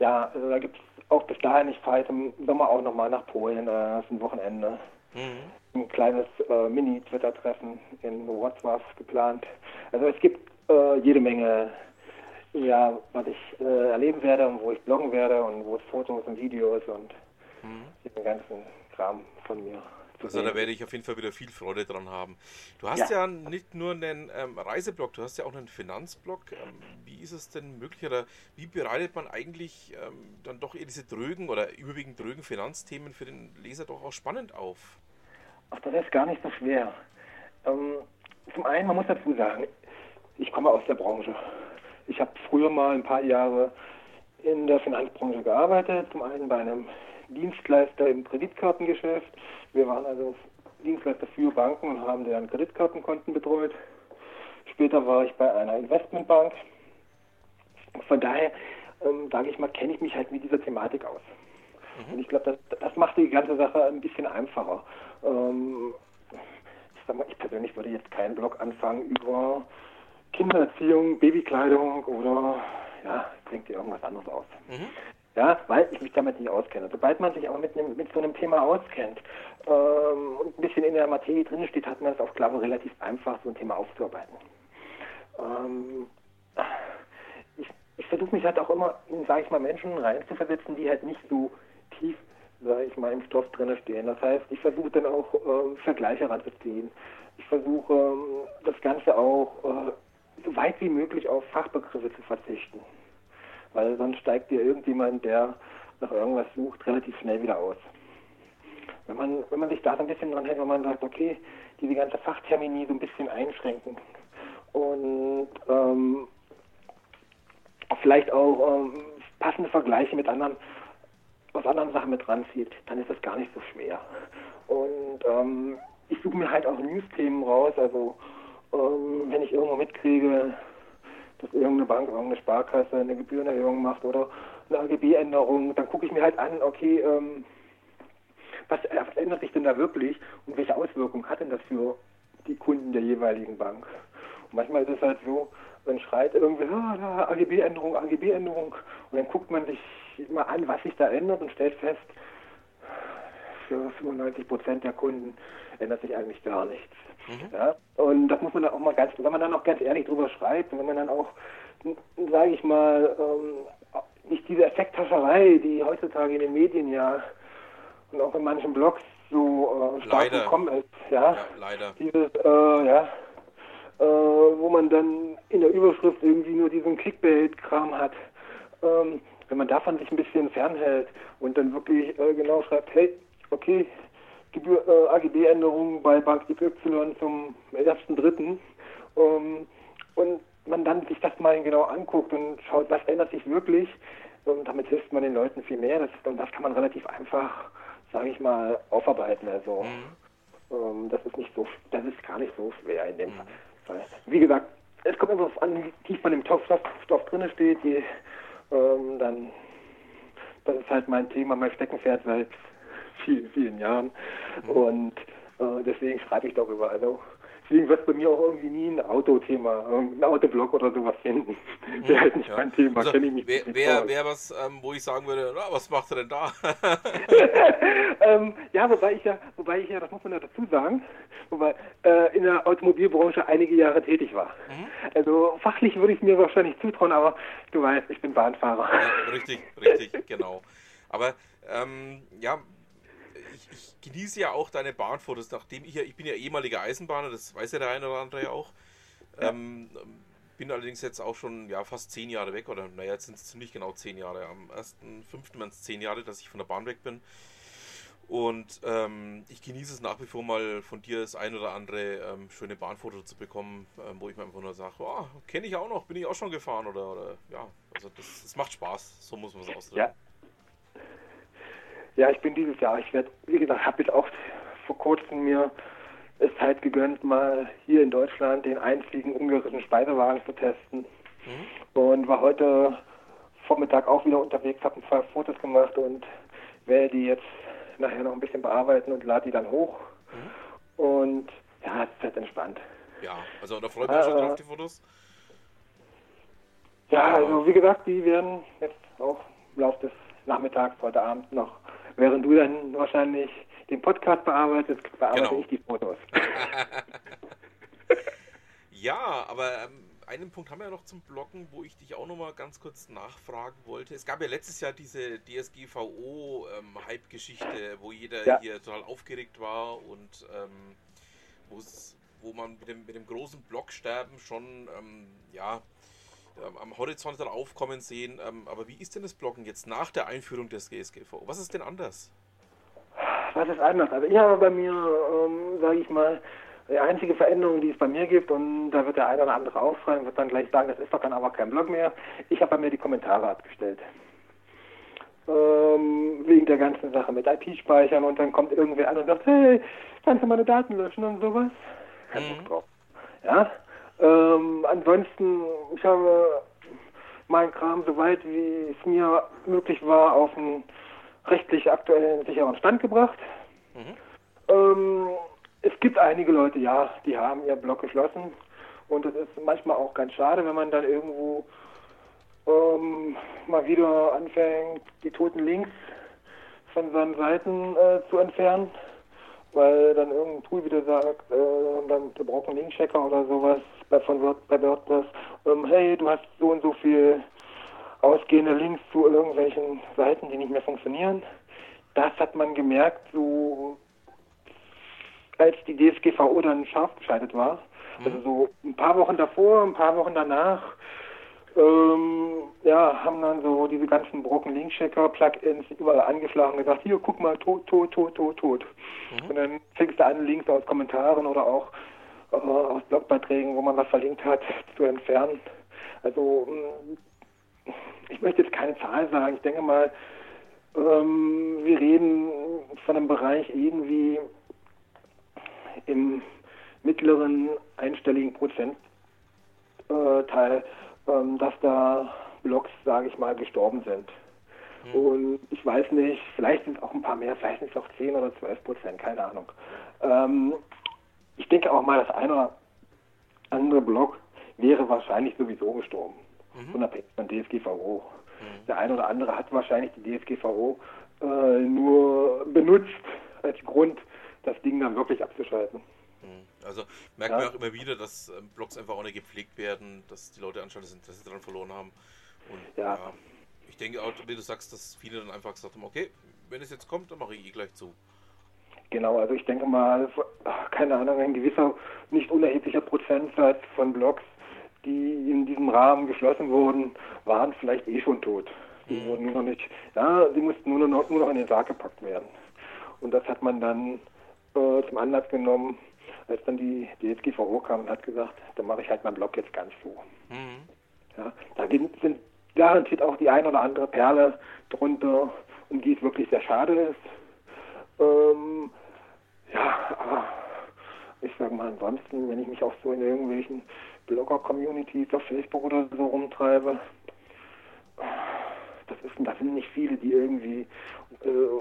Speaker 4: ja, also da gibt es auch bis dahin, ich fahre jetzt im Sommer auch nochmal nach Polen, äh, für ein Wochenende
Speaker 2: Mhm.
Speaker 4: ein kleines äh, Mini-Twitter-Treffen in Wrocław geplant. Also es gibt äh, jede Menge, ja, was ich äh, erleben werde und wo ich bloggen werde und wo es Fotos und Videos und den ganzen Kram von mir
Speaker 2: Also da werde ich auf jeden Fall wieder viel Freude dran haben. Du hast ja,
Speaker 4: Ja.
Speaker 2: nicht nur einen ähm, Reiseblog, du hast ja auch einen Finanzblog. Ähm, wie ist es denn möglich oder wie bereitet man eigentlich ähm, dann doch eher diese drögen oder überwiegend drögen Finanzthemen für den Leser doch auch spannend auf?
Speaker 4: Ach, das ist gar nicht so schwer. Ähm, zum einen, man muss dazu sagen, ich komme aus der Branche. Ich habe früher mal ein paar Jahre in der Finanzbranche gearbeitet. Zum einen bei einem Dienstleister im Kreditkartengeschäft. Wir waren also Dienstleister für Banken und haben deren Kreditkartenkonten betreut. Später war ich bei einer Investmentbank. Von daher, ähm, sage ich mal, kenne ich mich halt mit dieser Thematik aus. Und ich glaube, das, das macht die ganze Sache ein bisschen einfacher. Ähm, ich, sag mal, ich persönlich würde jetzt keinen Blog anfangen über Kindererziehung, Babykleidung oder ja, denkt dir irgendwas anderes aus. Ja, weil ich mich damit nicht auskenne. Sobald man sich aber mit, einem, mit so einem Thema auskennt ähm, und ein bisschen in der Materie drinsteht, hat man es auf Klappe relativ einfach, so ein Thema aufzuarbeiten. Ähm, ich, ich versuche mich halt auch immer in, sage ich mal, Menschen reinzuversetzen, die halt nicht so tief, sage ich mal, im Stoff drinne stehen. Das heißt, ich versuche dann auch ähm, Vergleiche ranzuziehen. Ich versuche ähm, das Ganze auch äh, so weit wie möglich auf Fachbegriffe zu verzichten. Weil sonst steigt dir irgendjemand, der nach irgendwas sucht, relativ schnell wieder aus. Wenn man, wenn man sich da so ein bisschen dran hält, wenn man sagt, okay, diese ganze Fachtermini so ein bisschen einschränken und ähm, vielleicht auch ähm, passende Vergleiche mit anderen, aus anderen Sachen mit ranzieht, dann ist das gar nicht so schwer. Und ähm, ich suche mir halt auch News-Themen raus, also ähm, wenn ich irgendwo mitkriege, dass irgendeine Bank, irgendeine Sparkasse eine Gebührenerhöhung macht oder eine AGB-Änderung, dann gucke ich mir halt an, okay, ähm, was, was, ändert sich denn da wirklich und welche Auswirkungen hat denn das für die Kunden der jeweiligen Bank? Und manchmal ist es halt so, man schreit irgendwie, ah, AGB-Änderung, AGB-Änderung und dann guckt man sich mal an, was sich da ändert und stellt fest, für 95 Prozent der Kunden ändert sich eigentlich gar nichts. Mhm. Ja? Und das muss man dann auch mal ganz, wenn man dann auch ganz ehrlich drüber schreibt und wenn man dann auch, sage ich mal, ähm, nicht diese Effekthascherei, die heutzutage in den Medien ja und auch in manchen Blogs so äh, stark leider. gekommen ist, ja,
Speaker 2: ja leider.
Speaker 4: Dieses, äh, ja, äh, wo man dann in der Überschrift irgendwie nur diesen Clickbait-Kram hat. Ähm, wenn man davon sich ein bisschen fernhält und dann wirklich äh, genau schreibt, hey, okay, Gebühr, äh, AGB-Änderungen bei Bank XY zum 1.3. Ähm, und man dann sich das mal genau anguckt und schaut, was ändert sich wirklich. Und damit hilft man den Leuten viel mehr. Das, und das kann man relativ einfach, sage ich mal, aufarbeiten. Also mhm. ähm, das ist nicht so, das ist gar nicht so schwer in dem mhm. Fall. Wie gesagt, es kommt einfach an, wie tief man im Stoff, Stoff drin steht. Die, ähm, dann, das ist halt mein Thema, mein Steckenpferd seit vielen, vielen Jahren. Mhm. Und äh, deswegen schreibe ich darüber. Also deswegen wird es bei mir auch irgendwie nie ein Autothema, ein Autoblog oder sowas finden. Mhm. Wäre halt nicht ja. mein Thema,
Speaker 2: also, kenne ich mich Wäre wär, wär was, ähm, wo ich sagen würde, na, was macht er denn da? [LAUGHS]
Speaker 4: ähm, ja, wobei ich ja, wobei ich ja, das muss man ja dazu sagen, wobei äh, in der Automobilbranche einige Jahre tätig war. Mhm. Also fachlich würde ich mir wahrscheinlich zutrauen, aber du weißt, ich bin Bahnfahrer.
Speaker 2: Ja, richtig, richtig, genau. Aber ähm, ja, ich genieße ja auch deine Bahnfotos, nachdem ich ja, ich bin ja ehemaliger Eisenbahner, das weiß ja der eine oder andere ja auch. Ja. Ähm, bin allerdings jetzt auch schon ja, fast zehn Jahre weg, oder naja, jetzt sind es ziemlich genau zehn Jahre. Am 1.5. waren es zehn Jahre, dass ich von der Bahn weg bin. Und ähm, ich genieße es nach wie vor mal von dir das ein oder andere ähm, schöne Bahnfoto zu bekommen, ähm, wo ich mir einfach nur sage, oh, kenne ich auch noch, bin ich auch schon gefahren oder, oder ja, also das, das macht Spaß, so muss man es ausdrücken.
Speaker 4: Ja, ja, ich bin dieses Jahr, ich werde, wie gesagt, habe jetzt auch vor kurzem mir es Zeit gegönnt, mal hier in Deutschland den einzigen ungarischen Speisewagen zu testen. Mhm. Und war heute Vormittag auch wieder unterwegs, habe ein paar Fotos gemacht und werde die jetzt nachher noch ein bisschen bearbeiten und lade die dann hoch. Mhm. Und ja, es wird entspannt.
Speaker 2: Ja, also da freut mich äh, schon drauf, die Fotos.
Speaker 4: Ja, also wie gesagt, die werden jetzt auch im Laufe des Nachmittags, heute Abend noch Während du dann wahrscheinlich den Podcast bearbeitest, bearbeite genau. ich die Fotos. [LAUGHS]
Speaker 2: ja, aber ähm, einen Punkt haben wir ja noch zum Blocken, wo ich dich auch noch mal ganz kurz nachfragen wollte. Es gab ja letztes Jahr diese DSGVO-Hype-Geschichte, ähm, wo jeder ja. hier total aufgeregt war und ähm, wo man mit dem, mit dem großen Blocksterben schon ähm, ja, ähm, am Horizont dann aufkommen sehen. Ähm, aber wie ist denn das Bloggen jetzt nach der Einführung des GSGV? Was ist denn anders?
Speaker 4: Was ist anders? Also ich habe bei mir, ähm, sage ich mal, die einzige Veränderung, die es bei mir gibt, und da wird der eine oder andere aufschreiben, wird dann gleich sagen, das ist doch dann aber kein Blog mehr. Ich habe bei mir die Kommentare abgestellt. Ähm, wegen der ganzen Sache mit IP-Speichern und dann kommt irgendwer an und sagt, hey, kannst du meine Daten löschen und sowas? Kein mhm. Bock drauf. Ja, ähm, ansonsten, ich habe meinen Kram so weit, wie es mir möglich war, auf einen rechtlich aktuellen, sicheren Stand gebracht. Mhm. Ähm, es gibt einige Leute, ja, die haben ihr Blog geschlossen. Und das ist manchmal auch ganz schade, wenn man dann irgendwo ähm, mal wieder anfängt, die toten Links von seinen Seiten äh, zu entfernen weil dann irgendein Tool wieder sagt, äh, dann, wir brauchen einen Linkchecker oder sowas bei, von Word, bei WordPress, ähm, hey, du hast so und so viel ausgehende Links zu irgendwelchen Seiten, die nicht mehr funktionieren. Das hat man gemerkt, so als die DSGVO dann scharf geschaltet war. Mhm. Also so ein paar Wochen davor, ein paar Wochen danach ähm, ja, haben dann so diese ganzen Brocken Linkchecker Plugins überall angeschlagen und gesagt, hier, guck mal, tot, tot, tot, tot, tot. Mhm. Und dann fängst du an, Links aus Kommentaren oder auch äh, aus Blogbeiträgen, wo man was verlinkt hat, zu entfernen. Also mm, ich möchte jetzt keine Zahl sagen, ich denke mal, ähm, wir reden von einem Bereich irgendwie im mittleren einstelligen Prozentteil, ähm, dass da Blogs, sage ich mal, gestorben sind. Mhm. Und ich weiß nicht, vielleicht sind es auch ein paar mehr, vielleicht sind es auch 10 oder 12 Prozent, keine Ahnung. Ähm, ich denke auch mal, das eine oder andere Blog wäre wahrscheinlich sowieso gestorben, mhm. unabhängig von DSGVO. Mhm. Der eine oder andere hat wahrscheinlich die DSGVO äh, nur benutzt als Grund, das Ding dann wirklich abzuschalten.
Speaker 2: Mhm. Also merkt ja. man auch immer wieder, dass ähm, Blogs einfach auch nicht gepflegt werden, dass die Leute anscheinend das Interesse daran verloren haben. Und ja. ja. ich denke auch, wie du sagst, dass viele dann einfach gesagt haben, okay, wenn es jetzt kommt, dann mache ich eh gleich zu.
Speaker 4: Genau, also ich denke mal, keine Ahnung, ein gewisser, nicht unerheblicher Prozentsatz von Blogs, die in diesem Rahmen geschlossen wurden, waren vielleicht eh schon tot. Die mhm. wurden nur noch nicht, ja, sie mussten nur noch, nur noch in den Sarg gepackt werden. Und das hat man dann äh, zum Anlass genommen, als dann die DSGVO kam und hat gesagt, dann mache ich halt meinen Blog jetzt ganz zu. Mhm. Ja, da sind garantiert auch die ein oder andere Perle drunter, um die es wirklich sehr schade ist. Ähm, ja, aber ich sage mal ansonsten, wenn ich mich auch so in irgendwelchen Blogger-Communities auf Facebook oder so rumtreibe, das, ist, das sind nicht viele, die irgendwie, äh,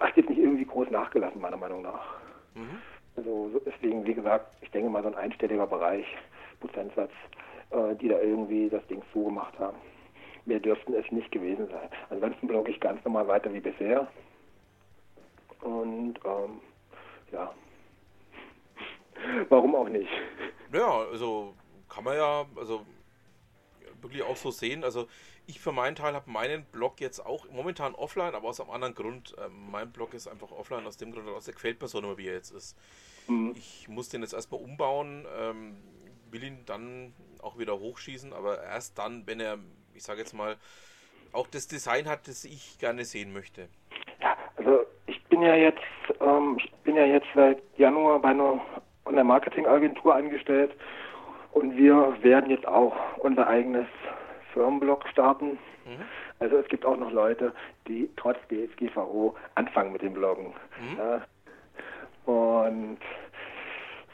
Speaker 4: hat jetzt nicht irgendwie groß nachgelassen, meiner Meinung nach. Mhm. Also deswegen, wie gesagt, ich denke mal so ein einstelliger Bereich, Prozentsatz, äh, die da irgendwie das Ding zugemacht haben. Mehr dürften es nicht gewesen sein. Ansonsten blogge ich ganz normal weiter wie bisher. Und ähm, ja. [LAUGHS] Warum auch nicht?
Speaker 2: Ja, also kann man ja, also wirklich auch so sehen. Also ich für meinen Teil habe meinen Blog jetzt auch momentan offline, aber aus einem anderen Grund. Ähm, mein Blog ist einfach offline aus dem Grund, er mir so nicht mehr, wie er jetzt ist. Mhm. Ich muss den jetzt erstmal umbauen, ähm, will ihn dann auch wieder hochschießen, aber erst dann, wenn er, ich sage jetzt mal, auch das Design hat, das ich gerne sehen möchte.
Speaker 4: Bin ja jetzt, ähm, ich bin ja jetzt seit Januar bei einer, einer Marketingagentur angestellt und wir werden jetzt auch unser eigenes Firmenblog starten. Mhm. Also es gibt auch noch Leute, die trotz DSGVO anfangen mit dem Bloggen. Mhm. Ja. Und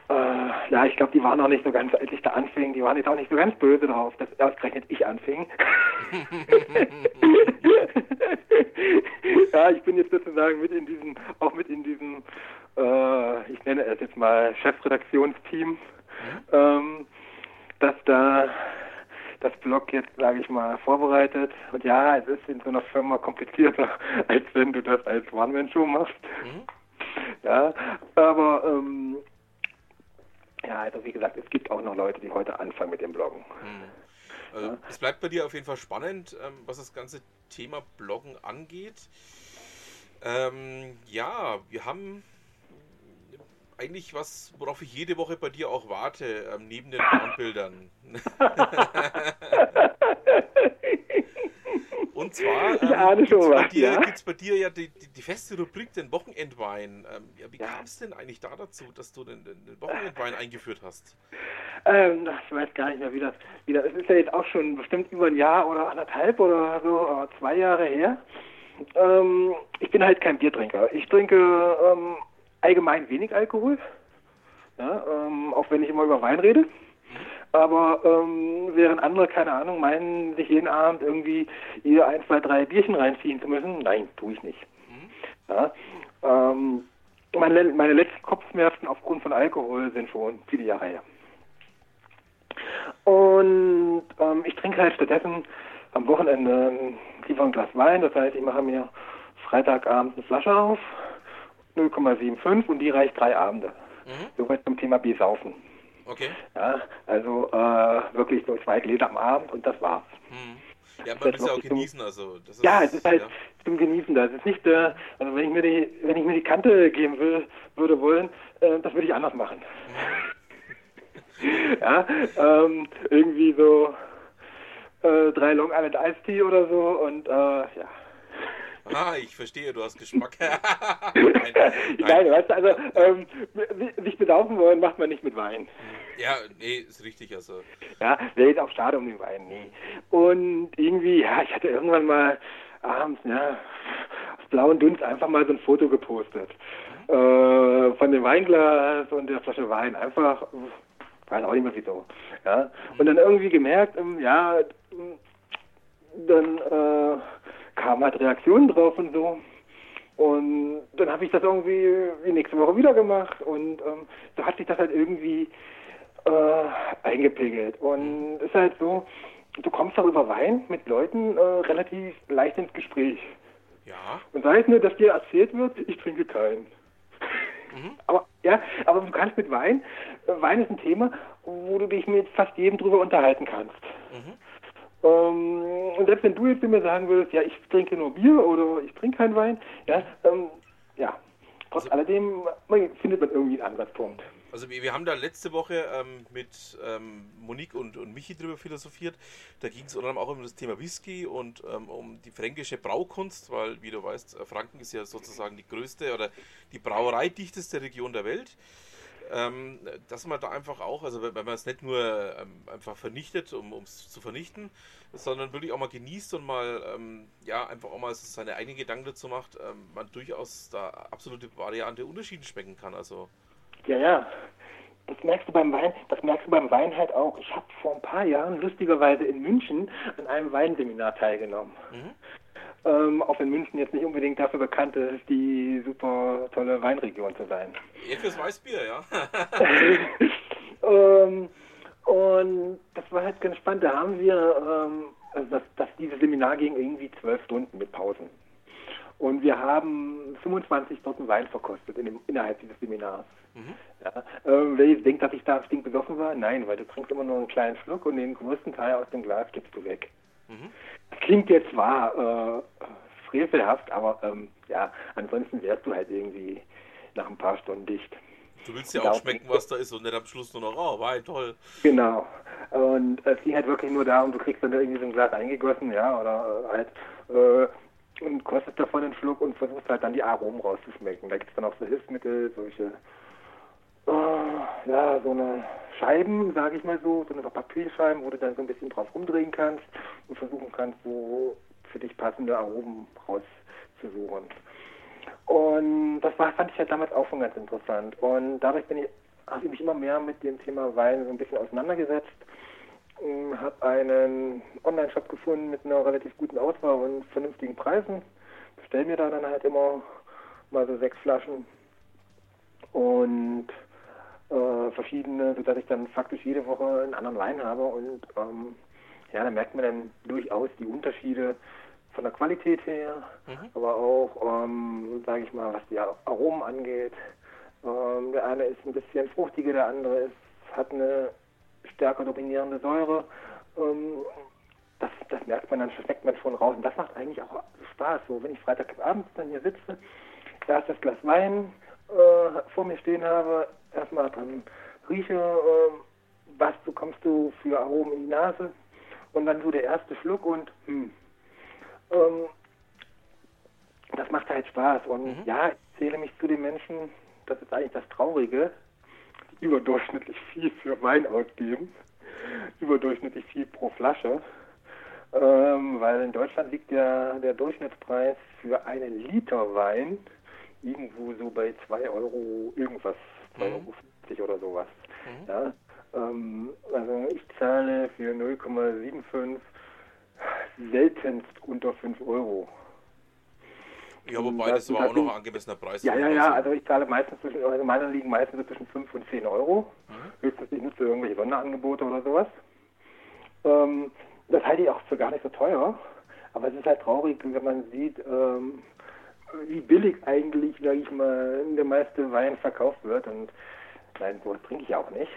Speaker 4: äh, ja, ich glaube, die waren auch nicht so ganz, als ich da anfing, die waren jetzt auch nicht so ganz böse drauf, dass ausgerechnet ich anfing. [LAUGHS] [LAUGHS] [LAUGHS] ja, ich bin jetzt sozusagen mit in diesem, auch mit in diesem, äh, ich nenne es jetzt mal Chefredaktionsteam, mhm. ähm, dass da das Blog jetzt, sage ich mal, vorbereitet. Und ja, es ist in so einer Firma komplizierter, [LAUGHS] als wenn du das als One-Man-Show machst. Mhm. Ja, aber ähm, ja, also wie gesagt, es gibt auch noch Leute, die heute anfangen mit dem Bloggen.
Speaker 2: Hm. Also ja. Es bleibt bei dir auf jeden Fall spannend, ähm, was das ganze Thema Bloggen angeht. Ähm, ja, wir haben eigentlich was, worauf ich jede Woche bei dir auch warte, ähm, neben den Bildern. [LAUGHS] [LAUGHS] Und zwar [LAUGHS]
Speaker 4: ähm, gibt es
Speaker 2: bei, dir, ja? bei dir ja die, die, die, feste Rubrik, den Wochenendwein. Ähm, ja, wie ja. kam es denn eigentlich da dazu, dass du den, den, Wochenendwein eingeführt hast?
Speaker 4: Ähm, ich weiß gar nicht mehr, wie das, wie das. Es ist ja jetzt auch schon bestimmt über ein Jahr oder anderthalb oder so, zwei Jahre her. Ähm, ich bin halt kein Biertrinker. Ich trinke ähm, allgemein wenig Alkohol. Ähm, auch wenn ich immer über Wein rede. Aber ähm, während andere, keine Ahnung, meinen, sich jeden Abend irgendwie hier ein, zwei, drei Bierchen reinziehen zu müssen, nein, tue ich nicht. Mhm. Ja, ähm, meine, meine letzten Kopfschmerzen aufgrund von Alkohol sind schon viele Jahre her. Und ähm, ich trinke halt stattdessen am Wochenende lieber ein Glas Wein. Das heißt, ich mache mir Freitagabend eine Flasche auf, 0,75 und die reicht drei Abende. Mhm. Soweit zum Thema Bier saufen.
Speaker 2: Okay.
Speaker 4: Ja, also äh, wirklich so zwei Gläser am Abend und das war's.
Speaker 2: Hm. Ja, man es ja auch genießen, zum, also.
Speaker 4: Ist, ja, es ist halt ja. zum Genießen. Das ist nicht, äh, also wenn ich mir die, wenn ich mir die Kante geben will, würde wollen, äh, das würde ich anders machen. Hm. [LAUGHS] ja, ähm, irgendwie so äh, drei Long Island Iced Tea oder so und äh, ja.
Speaker 2: Ah, ich verstehe, du hast Geschmack. [LAUGHS]
Speaker 4: nein, [LAUGHS] nein. nein, weißt du, also ähm, sich bedaufen wollen macht man nicht mit Wein.
Speaker 2: Ja, nee, ist richtig, also.
Speaker 4: Ja, wäre jetzt auch schade um den Wein, nee. Und irgendwie, ja, ich hatte irgendwann mal abends, ja, aus blauen Dunst einfach mal so ein Foto gepostet. Mhm. Äh, von dem Weinglas und der Flasche Wein. Einfach, weiß auch nicht mehr wieso. Ja. Und dann irgendwie gemerkt, ähm, ja, dann äh, kam halt Reaktionen drauf und so. Und dann habe ich das irgendwie die nächste Woche wieder gemacht und ähm, so hat sich das halt irgendwie äh, eingepegelt. Und es ist halt so, du kommst auch über Wein mit Leuten äh, relativ leicht ins Gespräch.
Speaker 2: Ja.
Speaker 4: Und sei es nur, dass dir erzählt wird, ich trinke keinen. Mhm. Aber ja, aber du kannst mit Wein, äh, Wein ist ein Thema, wo du dich mit fast jedem drüber unterhalten kannst. Mhm. Ähm, und selbst wenn du jetzt mir sagen würdest, ja, ich trinke nur Bier oder ich trinke keinen Wein, ja, ähm, ja, trotz also, alledem man, findet man irgendwie einen Ansatzpunkt.
Speaker 2: Also wir, wir haben da letzte Woche ähm, mit ähm, Monique und, und Michi drüber philosophiert. Da ging es unter anderem auch um das Thema Whisky und ähm, um die fränkische Braukunst, weil, wie du weißt, äh, Franken ist ja sozusagen die größte oder die brauereidichteste Region der Welt. Ähm, dass man da einfach auch, also wenn, man es nicht nur ähm, einfach vernichtet, um es zu vernichten, sondern wirklich auch mal genießt und mal, ähm, ja, einfach auch mal seine eigenen Gedanken dazu macht, ähm, man durchaus da absolute Variante Unterschiede schmecken kann. Also
Speaker 4: ja, ja. Das merkst du beim Wein, das merkst du beim Wein halt auch. Ich habe vor ein paar Jahren lustigerweise in München an einem Weinseminar teilgenommen. Mhm. Ähm, auch wenn München jetzt nicht unbedingt dafür bekannt ist, die super tolle Weinregion zu sein.
Speaker 2: Eher fürs Weißbier, ja. [LAUGHS]
Speaker 4: ähm, und das war halt ganz spannend. Da haben wir, ähm, also das, das, dieses Seminar ging irgendwie zwölf Stunden mit Pausen. Und wir haben 25 Sorten Wein verkostet in dem, innerhalb dieses Seminars. Mhm. Ja, ähm, wer jetzt denkt, dass ich da stinkbesoffen war, nein, weil du trinkst immer nur einen kleinen Schluck und den größten Teil aus dem Glas gibst du weg. Mhm. Das klingt jetzt zwar äh, frevelhaft, aber ähm, ja, ansonsten wärst du halt irgendwie nach ein paar Stunden dicht.
Speaker 2: Du willst ja auch schmecken, was da ist und nicht am Schluss nur noch, oh, Wein, toll.
Speaker 4: Genau. Und es ging halt wirklich nur darum, du kriegst dann irgendwie so ein Glas eingegossen, ja, oder halt äh, und kostet davon einen Schluck und versuchst halt dann die Aromen rauszuschmecken. Da gibt es dann auch so Hilfsmittel, solche, äh, ja, so eine Scheiben, sage ich mal so, so eine Papierscheiben, wo du dann so ein bisschen drauf rumdrehen kannst und versuchen kannst, so für dich passende Aromen rauszusuchen. Und das war, fand ich halt damals auch schon ganz interessant. Und dadurch bin ich, habe ich mich immer mehr mit dem Thema Wein so ein bisschen auseinandergesetzt ähm, habe einen Online-Shop gefunden mit einer relativ guten Auswahl und vernünftigen Preisen. Bestell mir da dann halt immer mal so sechs Flaschen und äh, verschiedene, sodass ich dann faktisch jede Woche einen anderen Wein habe und ähm, ja, da merkt man dann durchaus die Unterschiede von der Qualität her, mhm. aber auch, ähm, sage ich mal, was die Aromen angeht. Ähm, der eine ist ein bisschen fruchtiger, der andere ist, hat eine stärker dominierende Säure. Ähm, das, das merkt man dann, schmeckt man schon raus. Und das macht eigentlich auch Spaß. So, wenn ich Freitagabends dann hier sitze, erst das Glas Wein äh, vor mir stehen habe, erstmal dann rieche, äh, was bekommst du für Aromen in die Nase? Und dann so der erste Schluck und hm, ähm, das macht halt Spaß. Und mhm. ja, ich zähle mich zu den Menschen, das ist eigentlich das Traurige, überdurchschnittlich viel für Wein ausgeben, überdurchschnittlich viel pro Flasche, ähm, weil in Deutschland liegt ja der Durchschnittspreis für einen Liter Wein irgendwo so bei 2 Euro irgendwas, 2,50 mhm. Euro oder sowas. Mhm. Ja, ähm, also ich zahle für 0,75 seltenst unter 5 Euro.
Speaker 2: Ja, wobei das, das war auch noch ein angemessener Preis.
Speaker 4: Ja, ja, ja, also ich zahle meistens zwischen, also meine liegen meistens so zwischen 5 und 10 Euro. Mhm. Höchstens ich nutze irgendwelche Sonderangebote oder sowas. Ähm, das halte ich auch für gar nicht so teuer. Aber es ist halt traurig, wenn man sieht, ähm, billig eigentlich, sage ich mal, der meiste Wein verkauft wird. Und nein, sowas trinke ich auch nicht.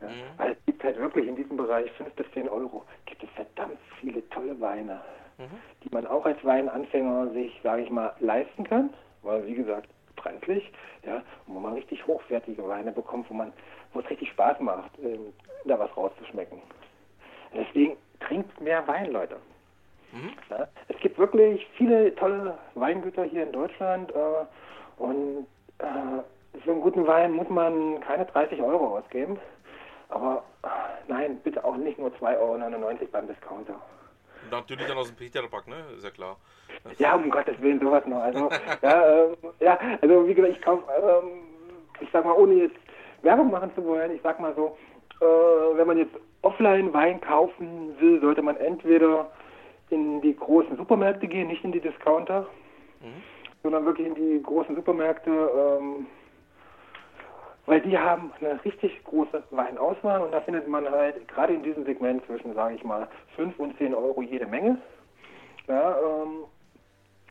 Speaker 4: Ja, mhm. Weil es gibt halt wirklich in diesem Bereich 5 bis 10 Euro, gibt es verdammt viele tolle Weine mhm. die man auch als Weinanfänger sich, sage ich mal, leisten kann, weil wie gesagt, preislich, ja, wo man richtig hochwertige Weine bekommt, wo man, wo es richtig Spaß macht, ähm, da was rauszuschmecken. Deswegen trinkt mehr Wein, Leute. Mhm. Ja, es gibt wirklich viele tolle Weingüter hier in Deutschland äh, und äh, für einen guten Wein muss man keine 30 Euro ausgeben. Aber äh, nein, bitte auch nicht nur 2,99 Euro beim Discounter.
Speaker 2: Natürlich dann aus dem Peterpack, ne? Ist ja klar.
Speaker 4: Ja, um Gottes Willen, sowas noch. Also, [LAUGHS] ja, ähm, ja, also wie gesagt, ich kaufe, ähm, ich sag mal, ohne jetzt Werbung machen zu wollen, ich sag mal so, äh, wenn man jetzt offline Wein kaufen will, sollte man entweder in die großen Supermärkte gehen, nicht in die Discounter, mhm. sondern wirklich in die großen Supermärkte, ähm, weil die haben eine richtig große Weinauswahl und da findet man halt gerade in diesem Segment zwischen, sage ich mal, 5 und 10 Euro jede Menge. Ja, ähm,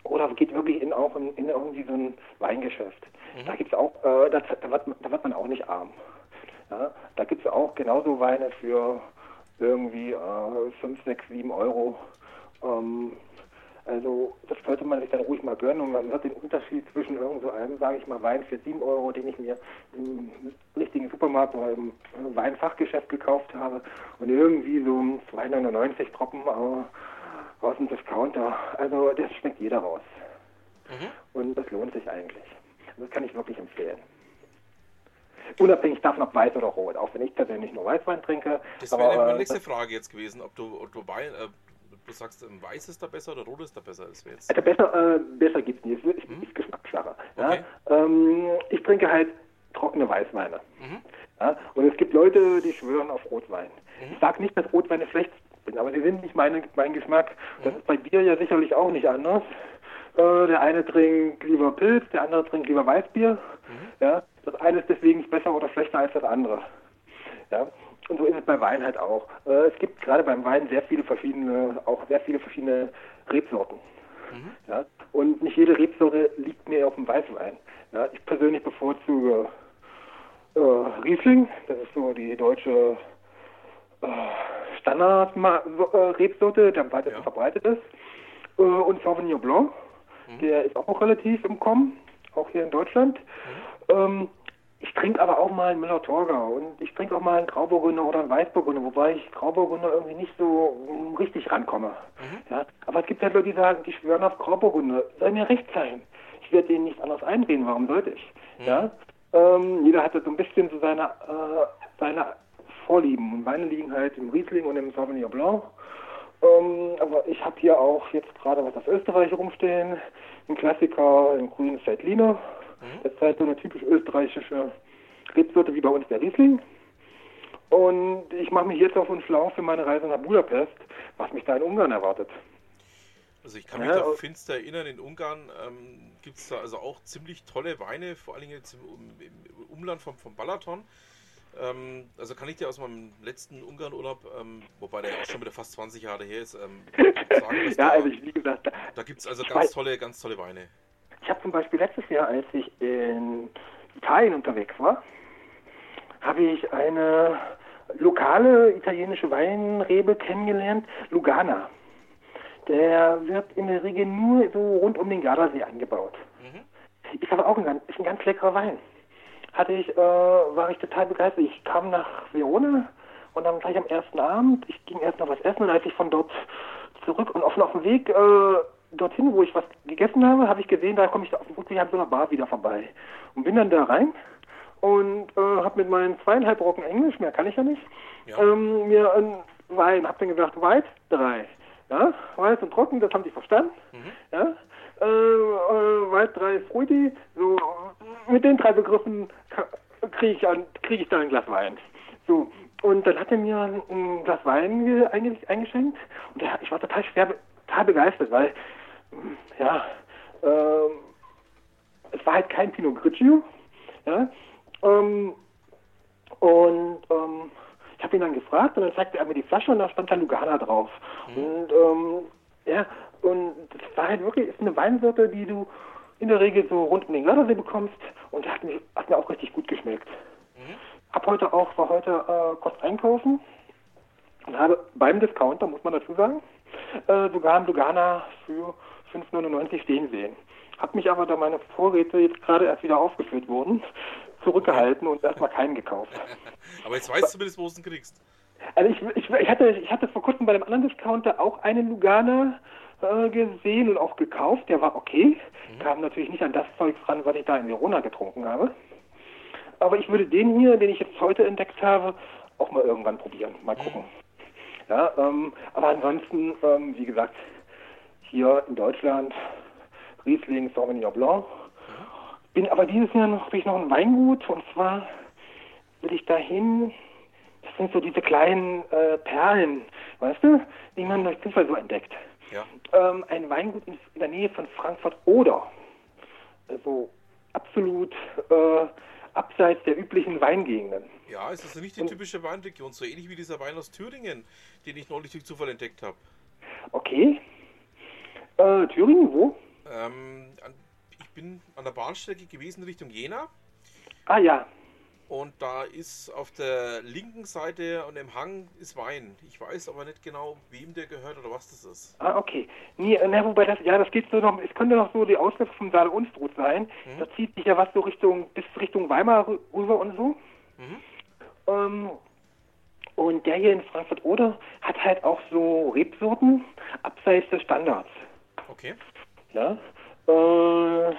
Speaker 4: oder geht wirklich in auch in, in irgendwie so ein Weingeschäft. Mhm. Da gibt's auch, äh, da, da, wird, da wird man auch nicht arm. Ja, da gibt es auch genauso Weine für irgendwie äh, 5, 6, 7 Euro. Ähm, also das sollte man sich dann ruhig mal gönnen und man wird den Unterschied zwischen irgend so einem, sage ich mal, Wein für 7 Euro, den ich mir im richtigen Supermarkt oder im Weinfachgeschäft gekauft habe und irgendwie so 2,99 Tropfen äh, aus dem Discounter. Also das schmeckt jeder raus. Mhm. Und das lohnt sich eigentlich. Das kann ich wirklich empfehlen. Unabhängig davon, ob weiß oder rot. Auch wenn ich persönlich nur Weißwein trinke.
Speaker 2: Das wäre meine äh, nächste Frage jetzt gewesen, ob du, ob du Wein, äh, du sagst, ähm, weiß ist da besser oder rot ist da besser? Das jetzt
Speaker 4: also besser, äh, besser gibt es nicht. Ist, hm? ist Geschmackssache. Okay. Ja? Ähm, ich trinke halt trockene Weißweine. Mhm. Ja? Und es gibt Leute, die schwören auf Rotwein. Mhm. Ich sage nicht, dass Rotweine schlecht sind, aber sie sind nicht meine, mein Geschmack. Das mhm. ist bei Bier ja sicherlich auch nicht anders. Äh, der eine trinkt lieber Pilz, der andere trinkt lieber Weißbier. Mhm. Ja? Das eine ist deswegen nicht besser oder schlechter als das andere. Ja? Und so ist es bei Wein halt auch. Äh, es gibt gerade beim Wein sehr viele verschiedene, auch sehr viele verschiedene Rebsorten. Mhm. Ja? Und nicht jede Rebsorte liegt mir auf dem Weißwein. Ja? Ich persönlich bevorzuge äh, Riesling, das ist so die deutsche äh, Standard-Rebsorte, der am weitesten ja. verbreitet ist. Äh, und Sauvignon Blanc, mhm. der ist auch relativ im Kommen, auch hier in Deutschland. Mhm. Ähm, ich trinke aber auch mal einen Müller-Torgau und ich trinke auch mal einen Grauburgunder oder einen Weißburgunder, wobei ich Grauburgunder irgendwie nicht so richtig rankomme. Mhm. Ja, aber es gibt halt Leute, die sagen, die schwören auf Grauburgunder. Soll mir recht sein. Ich werde denen nicht anders einreden, warum sollte ich? Mhm. Ja, ähm, jeder hat so ein bisschen so seine, äh, seine Vorlieben und meine liegen halt im Riesling und im Sauvignon Blanc. Ähm, aber ich habe hier auch jetzt gerade was aus Österreich rumstehen, ein Klassiker, ein grünes Veltliner Mhm. Das ist halt so eine typisch österreichische Rebsorte wie bei uns der Riesling. Und ich mache mich jetzt auf einen Schlauch für meine Reise nach Budapest, was mich da in Ungarn erwartet.
Speaker 2: Also ich kann mich ja, da finster erinnern, in Ungarn ähm, gibt es da also auch ziemlich tolle Weine, vor allen Dingen jetzt im, im Umland vom, vom Balaton. Ähm, also kann ich dir aus meinem letzten Ungarn-Urlaub, ähm, wobei der ja auch schon wieder fast 20 Jahre her ist, ähm, sagen, dass [LAUGHS] ja, da, also ich, wie gesagt, da, da gibt es also ganz tolle, ganz tolle Weine.
Speaker 4: Ich habe zum Beispiel letztes Jahr, als ich in Italien unterwegs war, habe ich eine lokale italienische Weinrebe kennengelernt, Lugana. Der wird in der Regel nur so rund um den Gardasee angebaut. Mhm. Ist aber auch ein ganz, ist ein ganz leckerer Wein. Hatte ich, äh, war ich total begeistert. Ich kam nach Verona und dann gleich am ersten Abend, ich ging erst noch was essen und als ich von dort zurück und auf, auf dem Weg äh, dorthin, wo ich was gegessen habe, habe ich gesehen, da komme ich auf dem Rückweg an so einer Bar wieder vorbei. Und bin dann da rein und äh, habe mit meinen zweieinhalb Brocken Englisch, mehr kann ich ja nicht, ja. Ähm, mir einen Wein, habe dann gesagt, White, drei. Ja, weiß und trocken, das haben die verstanden. Mhm. Ja, äh, äh, White 3 Fruity, so, mit den drei Begriffen kriege ich, krieg ich dann ein Glas Wein. So, und dann hat er mir ein Glas Wein eingeschenkt und ich war total schwer, total begeistert, weil ja, ähm, es war halt kein Pinot Grigio, ja, ähm, und ähm, ich habe ihn dann gefragt und dann zeigte er mir die Flasche und da stand da Lugana drauf. Mhm. Und ähm, ja, und das war halt wirklich ist eine Weinsorte, die du in der Regel so rund um den Gardasee bekommst und hat mir, hat mir auch richtig gut geschmeckt. Mhm. Hab heute auch, war heute äh, Kost einkaufen und habe beim Discounter, muss man dazu sagen, äh, sogar einen Lugana für 5,99 stehen sehen. Hab mich aber, da meine Vorräte jetzt gerade erst wieder aufgeführt wurden, [LAUGHS] zurückgehalten und erstmal keinen gekauft. [LAUGHS]
Speaker 2: aber jetzt weißt du zumindest, wo du es kriegst.
Speaker 4: Also ich, ich, ich, hatte, ich hatte vor kurzem bei einem anderen Discounter auch einen Lugana äh, gesehen und auch gekauft. Der war okay. Mhm. Kam natürlich nicht an das Zeug ran, was ich da in Verona getrunken habe. Aber ich würde den hier, den ich jetzt heute entdeckt habe, auch mal irgendwann probieren. Mal gucken. Mhm. Ja, ähm, aber ansonsten, ähm, wie gesagt, hier in Deutschland Riesling Sauvignon Blanc. Bin aber dieses Jahr noch, bin ich noch ein Weingut und zwar will ich dahin. Das sind so diese kleinen äh, Perlen, weißt du, die man durch Zufall so entdeckt.
Speaker 2: Ja.
Speaker 4: Ähm, ein Weingut in der Nähe von Frankfurt oder also absolut äh, abseits der üblichen Weingegenden.
Speaker 2: Ja, es ist nicht die typische Weinregion, so ähnlich wie dieser Wein aus Thüringen, den ich neulich durch Zufall entdeckt habe.
Speaker 4: Okay. Äh, Thüringen, wo?
Speaker 2: Ähm, ich bin an der Bahnstrecke gewesen Richtung Jena.
Speaker 4: Ah ja.
Speaker 2: Und da ist auf der linken Seite und im Hang ist Wein. Ich weiß aber nicht genau, wem der gehört oder was das ist.
Speaker 4: Ah, okay. Nee, na, wobei das, ja, das geht so noch, es könnte noch so die Ausläufer vom Saale Unstrut sein. Mhm. Da zieht sich ja was so Richtung, bis Richtung Weimar rüber und so. Mhm. Ähm, und der hier in Frankfurt Oder hat halt auch so Rebsorten abseits des Standards.
Speaker 2: Okay.
Speaker 4: Ja. Äh,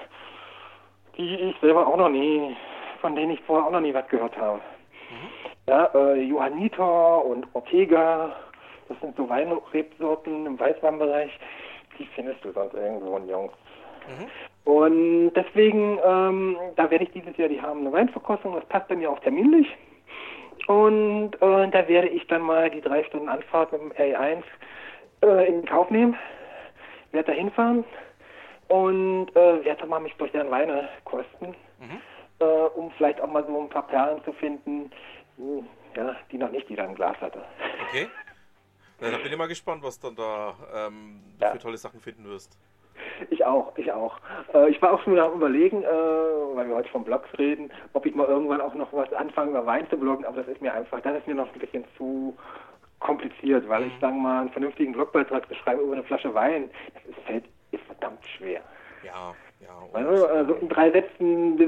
Speaker 4: die ich selber auch noch nie, von denen ich vorher auch noch nie was gehört habe. Mhm. Ja, äh, Johanniter und Ortega, das sind so Weinrebsorten im Weißweinbereich, die findest du sonst irgendwo in Jungs. Mhm. Und deswegen, ähm, da werde ich dieses Jahr, die haben eine Weinverkostung, das passt dann ja auch terminlich. Und äh, da werde ich dann mal die drei Stunden Anfahrt mit dem A1 äh, in Kauf nehmen, werde da hinfahren und äh, werde mal mich durch deren Weine kosten, mhm. äh, um vielleicht auch mal so ein paar Perlen zu finden, hm, ja, die noch nicht jeder im Glas hatte.
Speaker 2: Okay. [LAUGHS] Na, dann bin ich mal gespannt, was dann da ähm, ja. für tolle Sachen finden wirst.
Speaker 4: Ich auch, ich auch. Äh, ich war auch schon am überlegen, äh, weil wir heute von Blogs reden, ob ich mal irgendwann auch noch was anfange über Wein zu bloggen, aber das ist mir einfach, das ist mir noch ein bisschen zu kompliziert, weil ich, mhm. sagen mal, einen vernünftigen Blogbeitrag zu schreiben über eine Flasche Wein, das ist, fällt, ist verdammt schwer.
Speaker 2: Ja, ja.
Speaker 4: Also, also in drei Sätzen,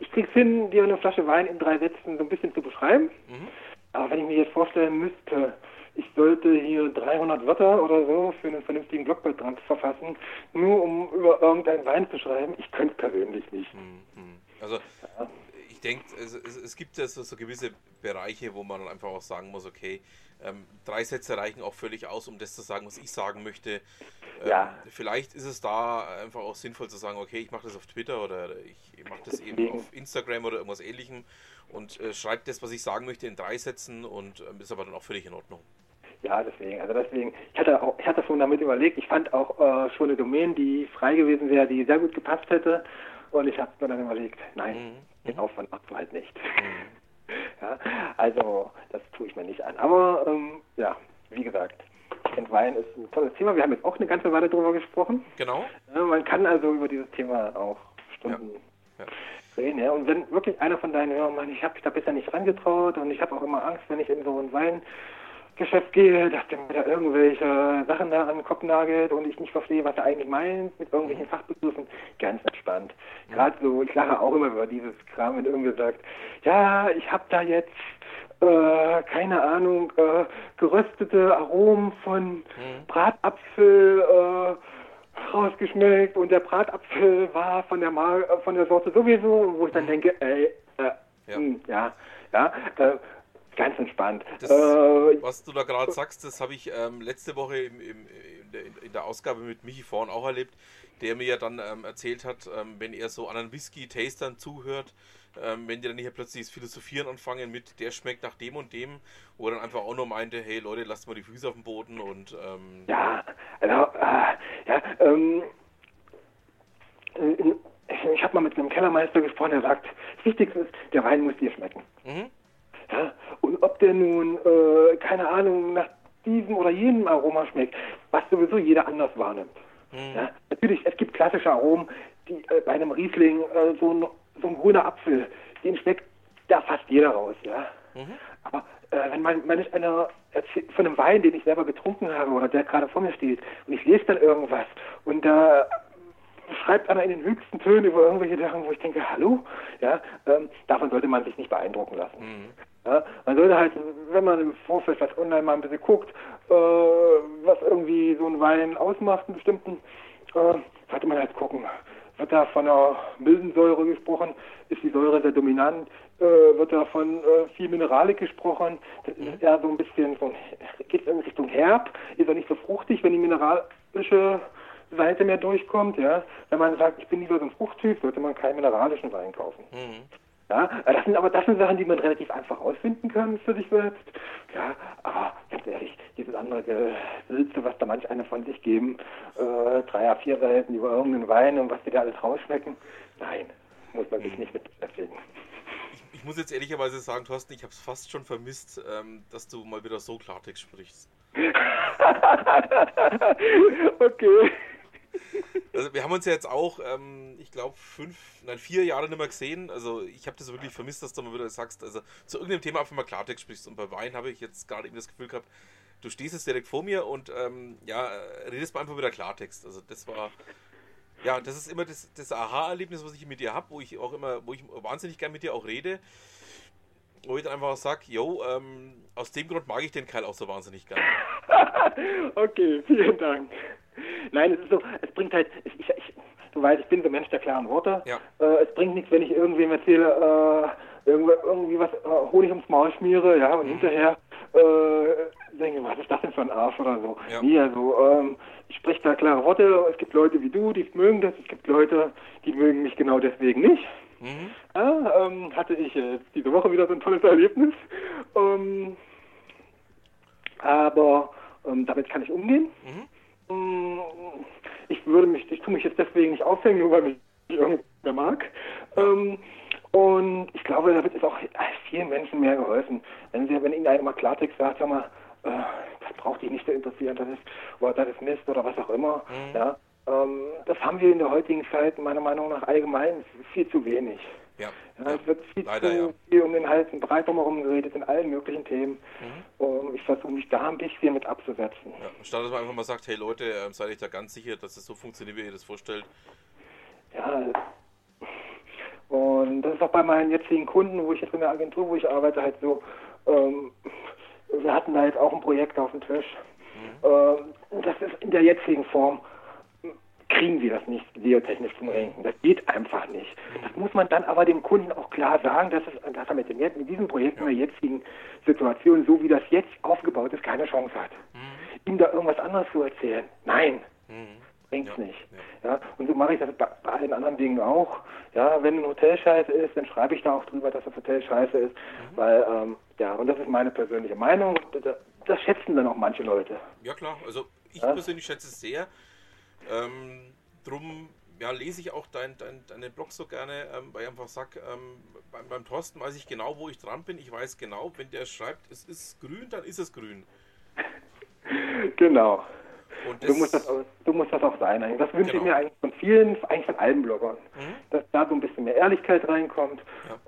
Speaker 4: ich krieg's hin, dir eine Flasche Wein in drei Sätzen so ein bisschen zu beschreiben. Mhm. Aber wenn ich mir jetzt vorstellen müsste, ich sollte hier 300 Wörter oder so für einen vernünftigen Blogbeitrag verfassen, nur um über irgendeinen Wein zu schreiben, ich könnte persönlich nicht. Mhm.
Speaker 2: Also, ja. Ich denke, es, es, es, gibt ja so, so, gewisse Bereiche, wo man einfach auch sagen muss, okay, ähm, drei Sätze reichen auch völlig aus, um das zu sagen, was ich sagen möchte. Ähm, ja. Vielleicht ist es da einfach auch sinnvoll zu sagen, okay, ich mache das auf Twitter oder ich mache das eben auf Instagram oder irgendwas ähnlichem und äh, schreibe das, was ich sagen möchte, in drei Sätzen und äh, ist aber dann auch völlig in Ordnung.
Speaker 4: Ja, deswegen, also deswegen, ich hatte auch, ich hatte schon damit überlegt, ich fand auch äh, schon eine Domain, die frei gewesen wäre, die sehr gut gepasst hätte. Und ich habe mir dann überlegt, nein, mhm. Den Aufwand machst du halt nicht. Mhm. [LAUGHS] ja, also das tue ich mir nicht an. Aber ähm, ja, wie gesagt, ich finde Wein ist ein tolles Thema. Wir haben jetzt auch eine ganze Weile drüber gesprochen.
Speaker 2: Genau.
Speaker 4: Ja, man kann also über dieses Thema auch Stunden. Ja. reden. Ja. Und wenn wirklich einer von deinen Hörern meint, ich habe mich da bisher nicht rangetraut und ich habe auch immer Angst, wenn ich in so einen Wein Geschäft gehe, dass der mir da irgendwelche Sachen da an den Kopf nagelt und ich nicht verstehe, was er eigentlich meint mit irgendwelchen Fachbegriffen, ganz entspannt. Gerade so, ich lache auch immer über dieses Kram, wenn irgendwer sagt, ja, ich habe da jetzt, äh, keine Ahnung, äh, geröstete Aromen von mhm. Bratapfel äh, rausgeschmeckt und der Bratapfel war von der, Mar von der Sorte sowieso, wo ich dann mhm. denke, ey, äh, ja, mh, hm, ja, ja äh, Ganz entspannt.
Speaker 2: Das, äh, was du da gerade sagst, das habe ich ähm, letzte Woche im, im, in, der, in, der, Ausgabe mit Michi vorn auch erlebt, der mir ja dann ähm, erzählt hat, ähm, wenn er so anderen Whisky-Tastern zuhört, ähm, wenn die dann hier plötzlich das Philosophieren anfangen mit, der schmeckt nach dem und dem, wo er dann einfach auch nur meinte, hey Leute, lasst mal die Füße auf dem Boden und... Ähm,
Speaker 4: ja, also, äh, ja, ähm, ich habe mal mit einem Kellermeister gesprochen, der sagt, das Wichtigste ist, der Wein muss dir schmecken. Mhm. Ja? Und ob der nun, äh, keine Ahnung, nach diesem oder jenem Aroma schmeckt, was sowieso jeder anders wahrnimmt. Mhm. Ja? Natürlich, es gibt klassische Aromen, die äh, bei einem Riesling, äh, so, ein, so ein grüner Apfel, den schmeckt da fast jeder raus. Ja? Mhm. Aber äh, wenn man, wenn ich einer von einem Wein, den ich selber getrunken habe oder der gerade vor mir steht, und ich lese dann irgendwas und da schreibt einer in den höchsten Tönen über irgendwelche Sachen, wo ich denke, hallo, ja, ähm, davon sollte man sich nicht beeindrucken lassen.
Speaker 2: Mhm.
Speaker 4: Ja, man sollte halt, wenn man im Vorfeld was online mal ein bisschen guckt, äh, was irgendwie so ein Wein ausmacht, einen bestimmten, äh, sollte man halt gucken. Wird da von einer milden Säure gesprochen? Ist die Säure sehr dominant? Äh, wird da von äh, viel Mineralik gesprochen? Das ist eher so ein bisschen so, geht in Richtung herb, ist er nicht so fruchtig, wenn die mineralische Seite mehr durchkommt, ja. Wenn man sagt, ich bin lieber so ein Fruchttyp, sollte man keinen mineralischen Wein kaufen.
Speaker 2: Mhm.
Speaker 4: Ja, das sind aber das sind Sachen, die man relativ einfach ausfinden kann für sich selbst. Ja, aber ganz ehrlich, dieses andere Gesülze, was da manch einer von sich geben, äh, drei, A, vier Seiten über irgendeinen Wein und was die da alles rausschmecken, nein, muss man sich nicht mit beschäftigen.
Speaker 2: Ich, ich muss jetzt ehrlicherweise sagen, Thorsten, ich habe es fast schon vermisst, ähm, dass du mal wieder so Klartext sprichst. [LAUGHS]
Speaker 4: okay.
Speaker 2: Also wir haben uns ja jetzt auch, ähm, ich glaube, fünf, nein, vier Jahre nicht mehr gesehen. Also ich habe das wirklich vermisst, dass du mal wieder sagst, also zu irgendeinem Thema einfach mal Klartext sprichst. Und bei Wein habe ich jetzt gerade eben das Gefühl gehabt, du stehst jetzt direkt vor mir und ähm, ja, redest mal einfach wieder Klartext. Also das war, ja, das ist immer das, das Aha-Erlebnis, was ich mit dir habe, wo ich auch immer, wo ich wahnsinnig gern mit dir auch rede. Wo ich dann einfach sage, yo, ähm, aus dem Grund mag ich den Keil auch so wahnsinnig gern. [LAUGHS]
Speaker 4: okay, vielen Dank. Nein, es ist so, es bringt halt, ich, ich, ich, du weißt, ich bin so ein Mensch der klaren Worte.
Speaker 2: Ja.
Speaker 4: Äh, es bringt nichts, wenn ich irgendwem erzähle, äh, irgendwie, irgendwie was äh, Honig ums Maul schmiere, ja, und hinterher äh, denke, was ist das denn für ein Arsch oder so.
Speaker 2: Ja.
Speaker 4: Nee, also, ähm, ich spreche da klare Worte. Es gibt Leute wie du, die mögen das. Es gibt Leute, die mögen mich genau deswegen nicht.
Speaker 2: Mhm.
Speaker 4: Ja, ähm, hatte ich äh, diese Woche wieder so ein tolles Erlebnis. Ähm, aber ähm, damit kann ich umgehen.
Speaker 2: Mhm.
Speaker 4: Mm, Ich würde mich, ich tue mich jetzt deswegen nicht aufhängen, nur weil mich irgendwer mag. Ähm, und ich glaube, damit ist auch vielen Menschen mehr geholfen. Wenn sie, wenn ihnen einer mal Klartext sagt, sag mal, äh, das braucht dich nicht zu interessieren, das ist, oder das ist Mist oder was auch immer. Ja, ähm, das haben wir in der heutigen Zeit meiner Meinung nach allgemein viel zu wenig.
Speaker 2: Ja.
Speaker 4: Ja, es wird viel
Speaker 2: Leider,
Speaker 4: zu
Speaker 2: ja.
Speaker 4: viel um den heißen Brei drumherum geredet in allen möglichen Themen.
Speaker 2: Mhm.
Speaker 4: Und ich versuche mich da ein bisschen mit abzusetzen.
Speaker 2: Ja, statt dass man einfach mal sagt, hey Leute, ähm, seid euch da ganz sicher, dass es so funktioniert, wie ihr das vorstellt.
Speaker 4: Ja. Und das ist auch bei meinen jetzigen Kunden, wo ich jetzt in der Agentur, wo ich arbeite, halt so. Ähm, wir hatten da jetzt auch ein Projekt auf dem Tisch. Ähm, das ist in der jetzigen Form kriegen wir das nicht geotechnisch zum Renken. Das geht einfach nicht. Das muss man dann aber dem Kunden auch klar sagen, dass, es, dass er mit, dem, mit diesem Projekt in der jetzigen Situation, so wie das jetzt aufgebaut ist, keine Chance hat. Ihm da irgendwas anderes zu erzählen, nein,
Speaker 2: Mhm.
Speaker 4: bringt's
Speaker 2: Ja,
Speaker 4: nicht. Ja, und so mache ich das bei, bei allen anderen Dingen auch. Ja, wenn ein Hotel scheiße ist, dann schreibe ich da auch drüber, dass das Hotel scheiße ist, weil, ähm, ja, und das ist meine persönliche Meinung. Das schätzen dann auch manche Leute.
Speaker 2: Ja klar, also ich
Speaker 4: Ja?
Speaker 2: persönlich schätze es sehr. Ähm, drum ja, lese ich auch dein, dein, deine Blog so gerne, ähm, weil ich einfach sag, ähm, beim, beim Thorsten weiß ich genau, wo ich dran bin. Ich weiß genau, wenn der schreibt, es ist grün, dann ist es grün. [LAUGHS]
Speaker 4: Genau.
Speaker 2: Und
Speaker 4: Du musst das, auch- du musst das auch sein. eigentlich. Das wünsche ich
Speaker 2: Genau.
Speaker 4: mir eigentlich von vielen, eigentlich von allen Bloggern.
Speaker 2: Mhm.
Speaker 4: Dass da so ein bisschen mehr Ehrlichkeit reinkommt.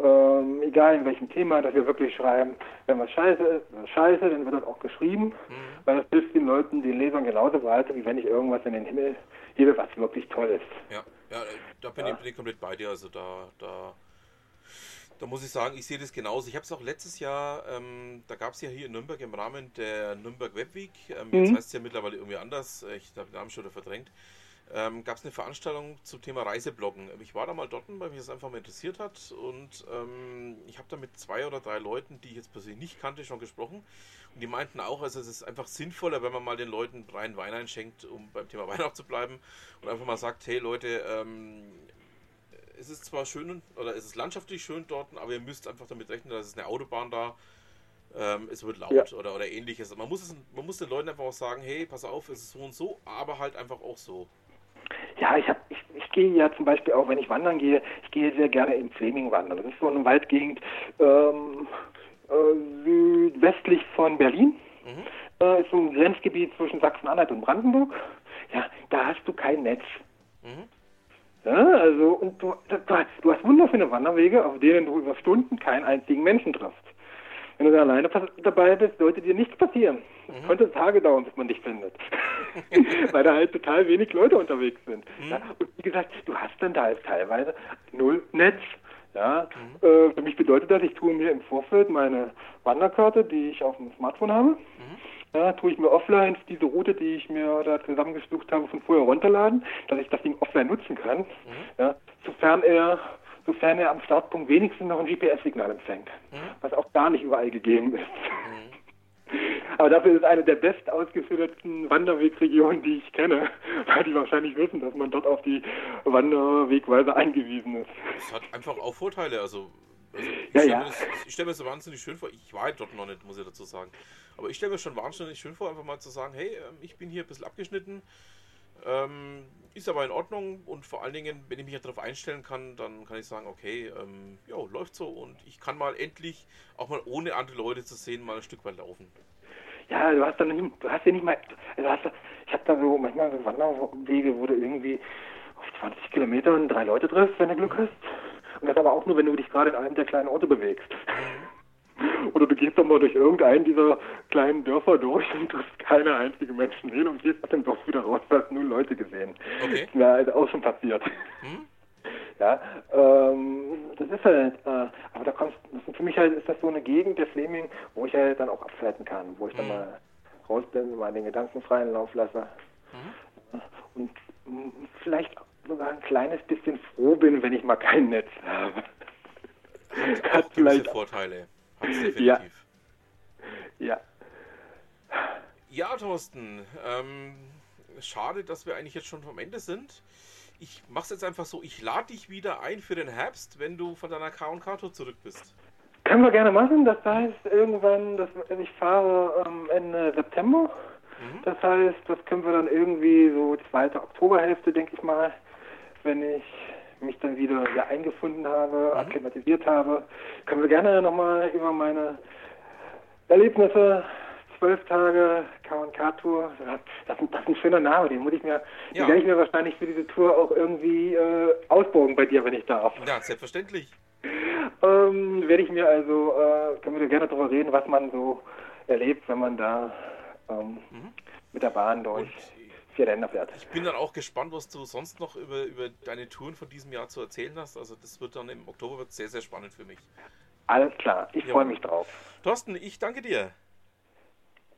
Speaker 4: Ähm, egal in welchem Thema, dass wir wirklich schreiben, wenn was scheiße ist, dann ist scheiße, dann wird das auch geschrieben.
Speaker 2: Mhm.
Speaker 4: Weil das hilft den Leuten, den Lesern genauso weiter, wie wenn ich irgendwas in den Himmel gebe, was wirklich toll ist.
Speaker 2: Ja, ja da bin,
Speaker 4: Ja.
Speaker 2: Ich, bin ich komplett bei dir. Also da, da, da muss ich sagen, ich sehe das genauso. Ich habe es auch letztes Jahr, ähm, da gab es ja hier in Nürnberg im Rahmen der Nürnberg Webweek, ähm, jetzt
Speaker 4: Mhm.
Speaker 2: heißt es ja mittlerweile irgendwie anders, äh, ich habe den Namen schon wieder verdrängt, ähm, gab es eine Veranstaltung zum Thema Reisebloggen. Ich war da mal dort, weil mich das einfach mal interessiert hat und ähm, ich habe da mit zwei oder drei Leuten, die ich jetzt persönlich nicht kannte, schon gesprochen und die meinten auch, also es ist einfach sinnvoller, wenn man mal den Leuten rein Wein einschenkt, um beim Thema [LAUGHS] Wein auch zu bleiben und einfach mal sagt, hey Leute, ähm, es ist zwar schön oder es ist landschaftlich schön dort, aber ihr müsst einfach damit rechnen, dass es eine Autobahn da, ähm, es wird laut
Speaker 4: Ja.
Speaker 2: oder, oder ähnliches. Man muss, es, man muss den Leuten einfach auch sagen, hey, pass auf, es ist so und so, aber halt einfach auch so.
Speaker 4: Ja, ich, hab, ich, ich gehe ja zum Beispiel auch, wenn ich wandern gehe, ich gehe sehr gerne in Fleming wandern. Das ist so eine Waldgegend ähm, äh, südwestlich von Berlin.
Speaker 2: Mhm.
Speaker 4: Äh, ist so ein Grenzgebiet zwischen Sachsen-Anhalt und Brandenburg. Ja, da hast du kein Netz.
Speaker 2: Mhm.
Speaker 4: Ja, also, und du, du, du hast wunderschöne Wanderwege, auf denen du über Stunden keinen einzigen Menschen triffst. wenn du da alleine dabei bist, sollte dir nichts passieren. Es mhm. könnte Tage dauern, bis man dich findet. [LAUGHS] Weil da halt total wenig Leute unterwegs sind. Mhm. Ja? Und wie gesagt, du hast dann da halt teilweise null Netz. Ja, mhm. äh, für mich bedeutet das, ich tue mir im Vorfeld meine Wanderkarte, die ich auf dem Smartphone habe, mhm. Ja, tue ich mir offline diese Route, die ich mir da zusammengesucht habe, von vorher runterladen, dass ich das Ding offline nutzen kann, mhm. ja, sofern er sofern er am Startpunkt wenigstens noch ein GPS-Signal empfängt, mhm. was auch da nicht überall gegeben ist. Mhm. [LAUGHS] Aber dafür ist es eine der best ausgeführten Wanderwegregionen, die ich kenne, [LAUGHS] weil die wahrscheinlich wissen, dass man dort auf die Wanderwegweise eingewiesen ist.
Speaker 2: Es hat einfach auch Vorteile, also, also ich
Speaker 4: ja,
Speaker 2: stelle
Speaker 4: ja.
Speaker 2: mir, das, stell mir das wahnsinnig schön vor. Ich war halt dort noch nicht, muss ich dazu sagen. Aber ich stelle mir schon wahnsinnig schön vor, einfach mal zu sagen, hey, ähm, ich bin hier ein bisschen abgeschnitten, ähm, ist aber in Ordnung und vor allen Dingen, wenn ich mich darauf einstellen kann, dann kann ich sagen, okay, ähm, ja, läuft so und ich kann mal endlich, auch mal ohne andere Leute zu sehen, mal ein Stück weit laufen.
Speaker 4: Ja, du hast dann nicht, du hast ja nicht mal, also hast, ich habe da so manchmal so Wanderwege, wo du irgendwie auf 20 Kilometern drei Leute triffst, wenn du Glück hast. Und das aber auch nur, wenn du dich gerade in einem der kleinen Orte bewegst. Mhm. [LAUGHS] Oder du gehst doch mal durch irgendeinen dieser kleinen Dörfer durch und triffst keine einzige Menschen hin und gehst aus dem Dorf wieder raus, hast nur Leute gesehen. Okay. Mir halt auch schon passiert. Hm? [LAUGHS] Ja, ähm, das ist halt, äh, aber da kommst, für mich halt ist das so eine Gegend der Fleming, wo ich halt dann auch abschalten kann, wo ich dann hm. mal raus bin, mal den Gedanken freien Lauf lasse. Hm. Und vielleicht sogar ein kleines bisschen froh bin, wenn ich mal kein Netz habe.
Speaker 2: Hat, hat vielleicht Vorteile. Hat's definitiv. Ja.
Speaker 4: ja.
Speaker 2: Ja, Thorsten. Ähm, schade, dass wir eigentlich jetzt schon vom Ende sind. Ich mach's jetzt einfach so, ich lade dich wieder ein für den Herbst, wenn du von deiner K&K-Tour zurück bist.
Speaker 4: Können wir gerne machen. Das heißt, irgendwann, das, ich fahre ähm, Ende September. Mhm. Das heißt, das können wir dann irgendwie so zweite Oktoberhälfte, denke ich mal, wenn ich mich dann wieder hier eingefunden habe, mhm. akklimatisiert habe, können wir gerne nochmal über meine Erlebnisse, zwölf Tage K&K-Tour, das, das, ist ein schöner Name, den muss ich mir, ja. den werde ich mir wahrscheinlich für diese Tour auch irgendwie äh, ausbauen bei dir, wenn ich darf.
Speaker 2: Ja, selbstverständlich.
Speaker 4: ähm, werde ich mir also, äh, können wir gerne darüber reden, was man so erlebt, wenn man da ähm, mhm. mit der Bahn durch. Und vier Länder fährt.
Speaker 2: Ich bin dann auch gespannt, was du sonst noch über, über deine Touren von diesem Jahr zu erzählen hast. Also das wird dann im Oktober wird sehr, sehr spannend für mich.
Speaker 4: Alles klar, ich freue mich drauf.
Speaker 2: Thorsten, ich danke dir.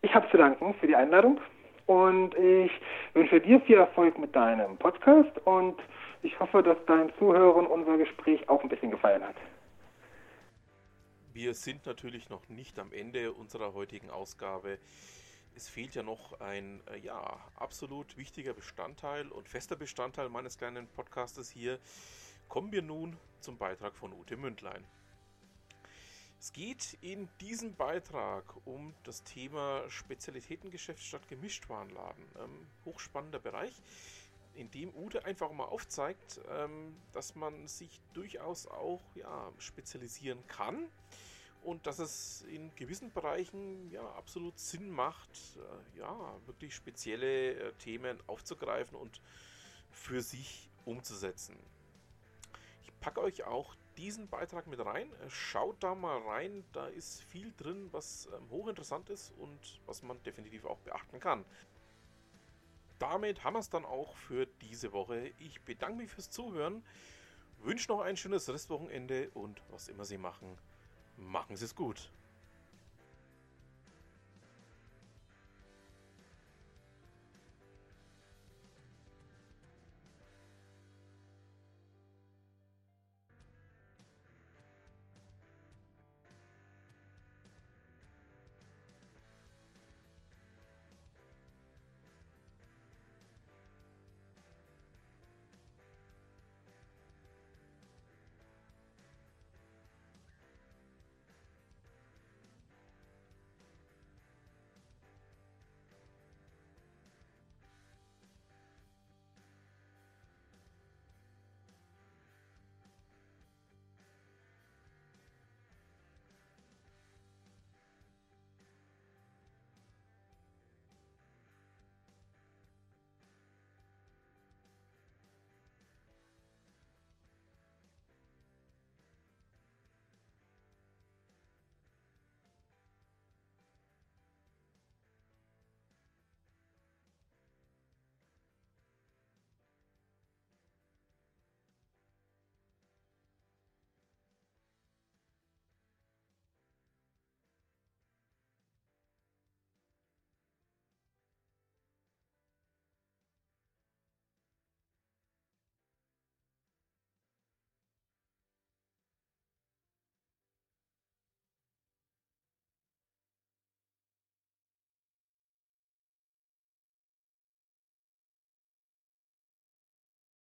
Speaker 4: Ich habe zu danken für die Einladung und ich wünsche dir viel Erfolg mit deinem Podcast und ich hoffe, dass dein Zuhören unser Gespräch auch ein bisschen gefallen hat.
Speaker 2: Wir sind natürlich noch nicht am Ende unserer heutigen Ausgabe es fehlt ja noch ein äh, ja, absolut wichtiger Bestandteil und fester Bestandteil meines kleinen Podcastes hier. Kommen wir nun zum Beitrag von Ute Mündlein. Es geht in diesem Beitrag um das Thema Spezialitätengeschäft statt Gemischtwarenladen. Ähm, hochspannender Bereich, in dem Ute einfach mal aufzeigt, ähm, dass man sich durchaus auch ja, spezialisieren kann und dass es in gewissen Bereichen ja absolut Sinn macht, äh, ja, wirklich spezielle äh, Themen aufzugreifen und für sich umzusetzen. Ich packe euch auch diesen Beitrag mit rein. Äh, schaut da mal rein, da ist viel drin, was ähm, hochinteressant ist und was man definitiv auch beachten kann. Damit haben wir es dann auch für diese Woche. Ich bedanke mich fürs Zuhören, wünsche noch ein schönes Restwochenende und was immer Sie machen, Machen Sie es gut.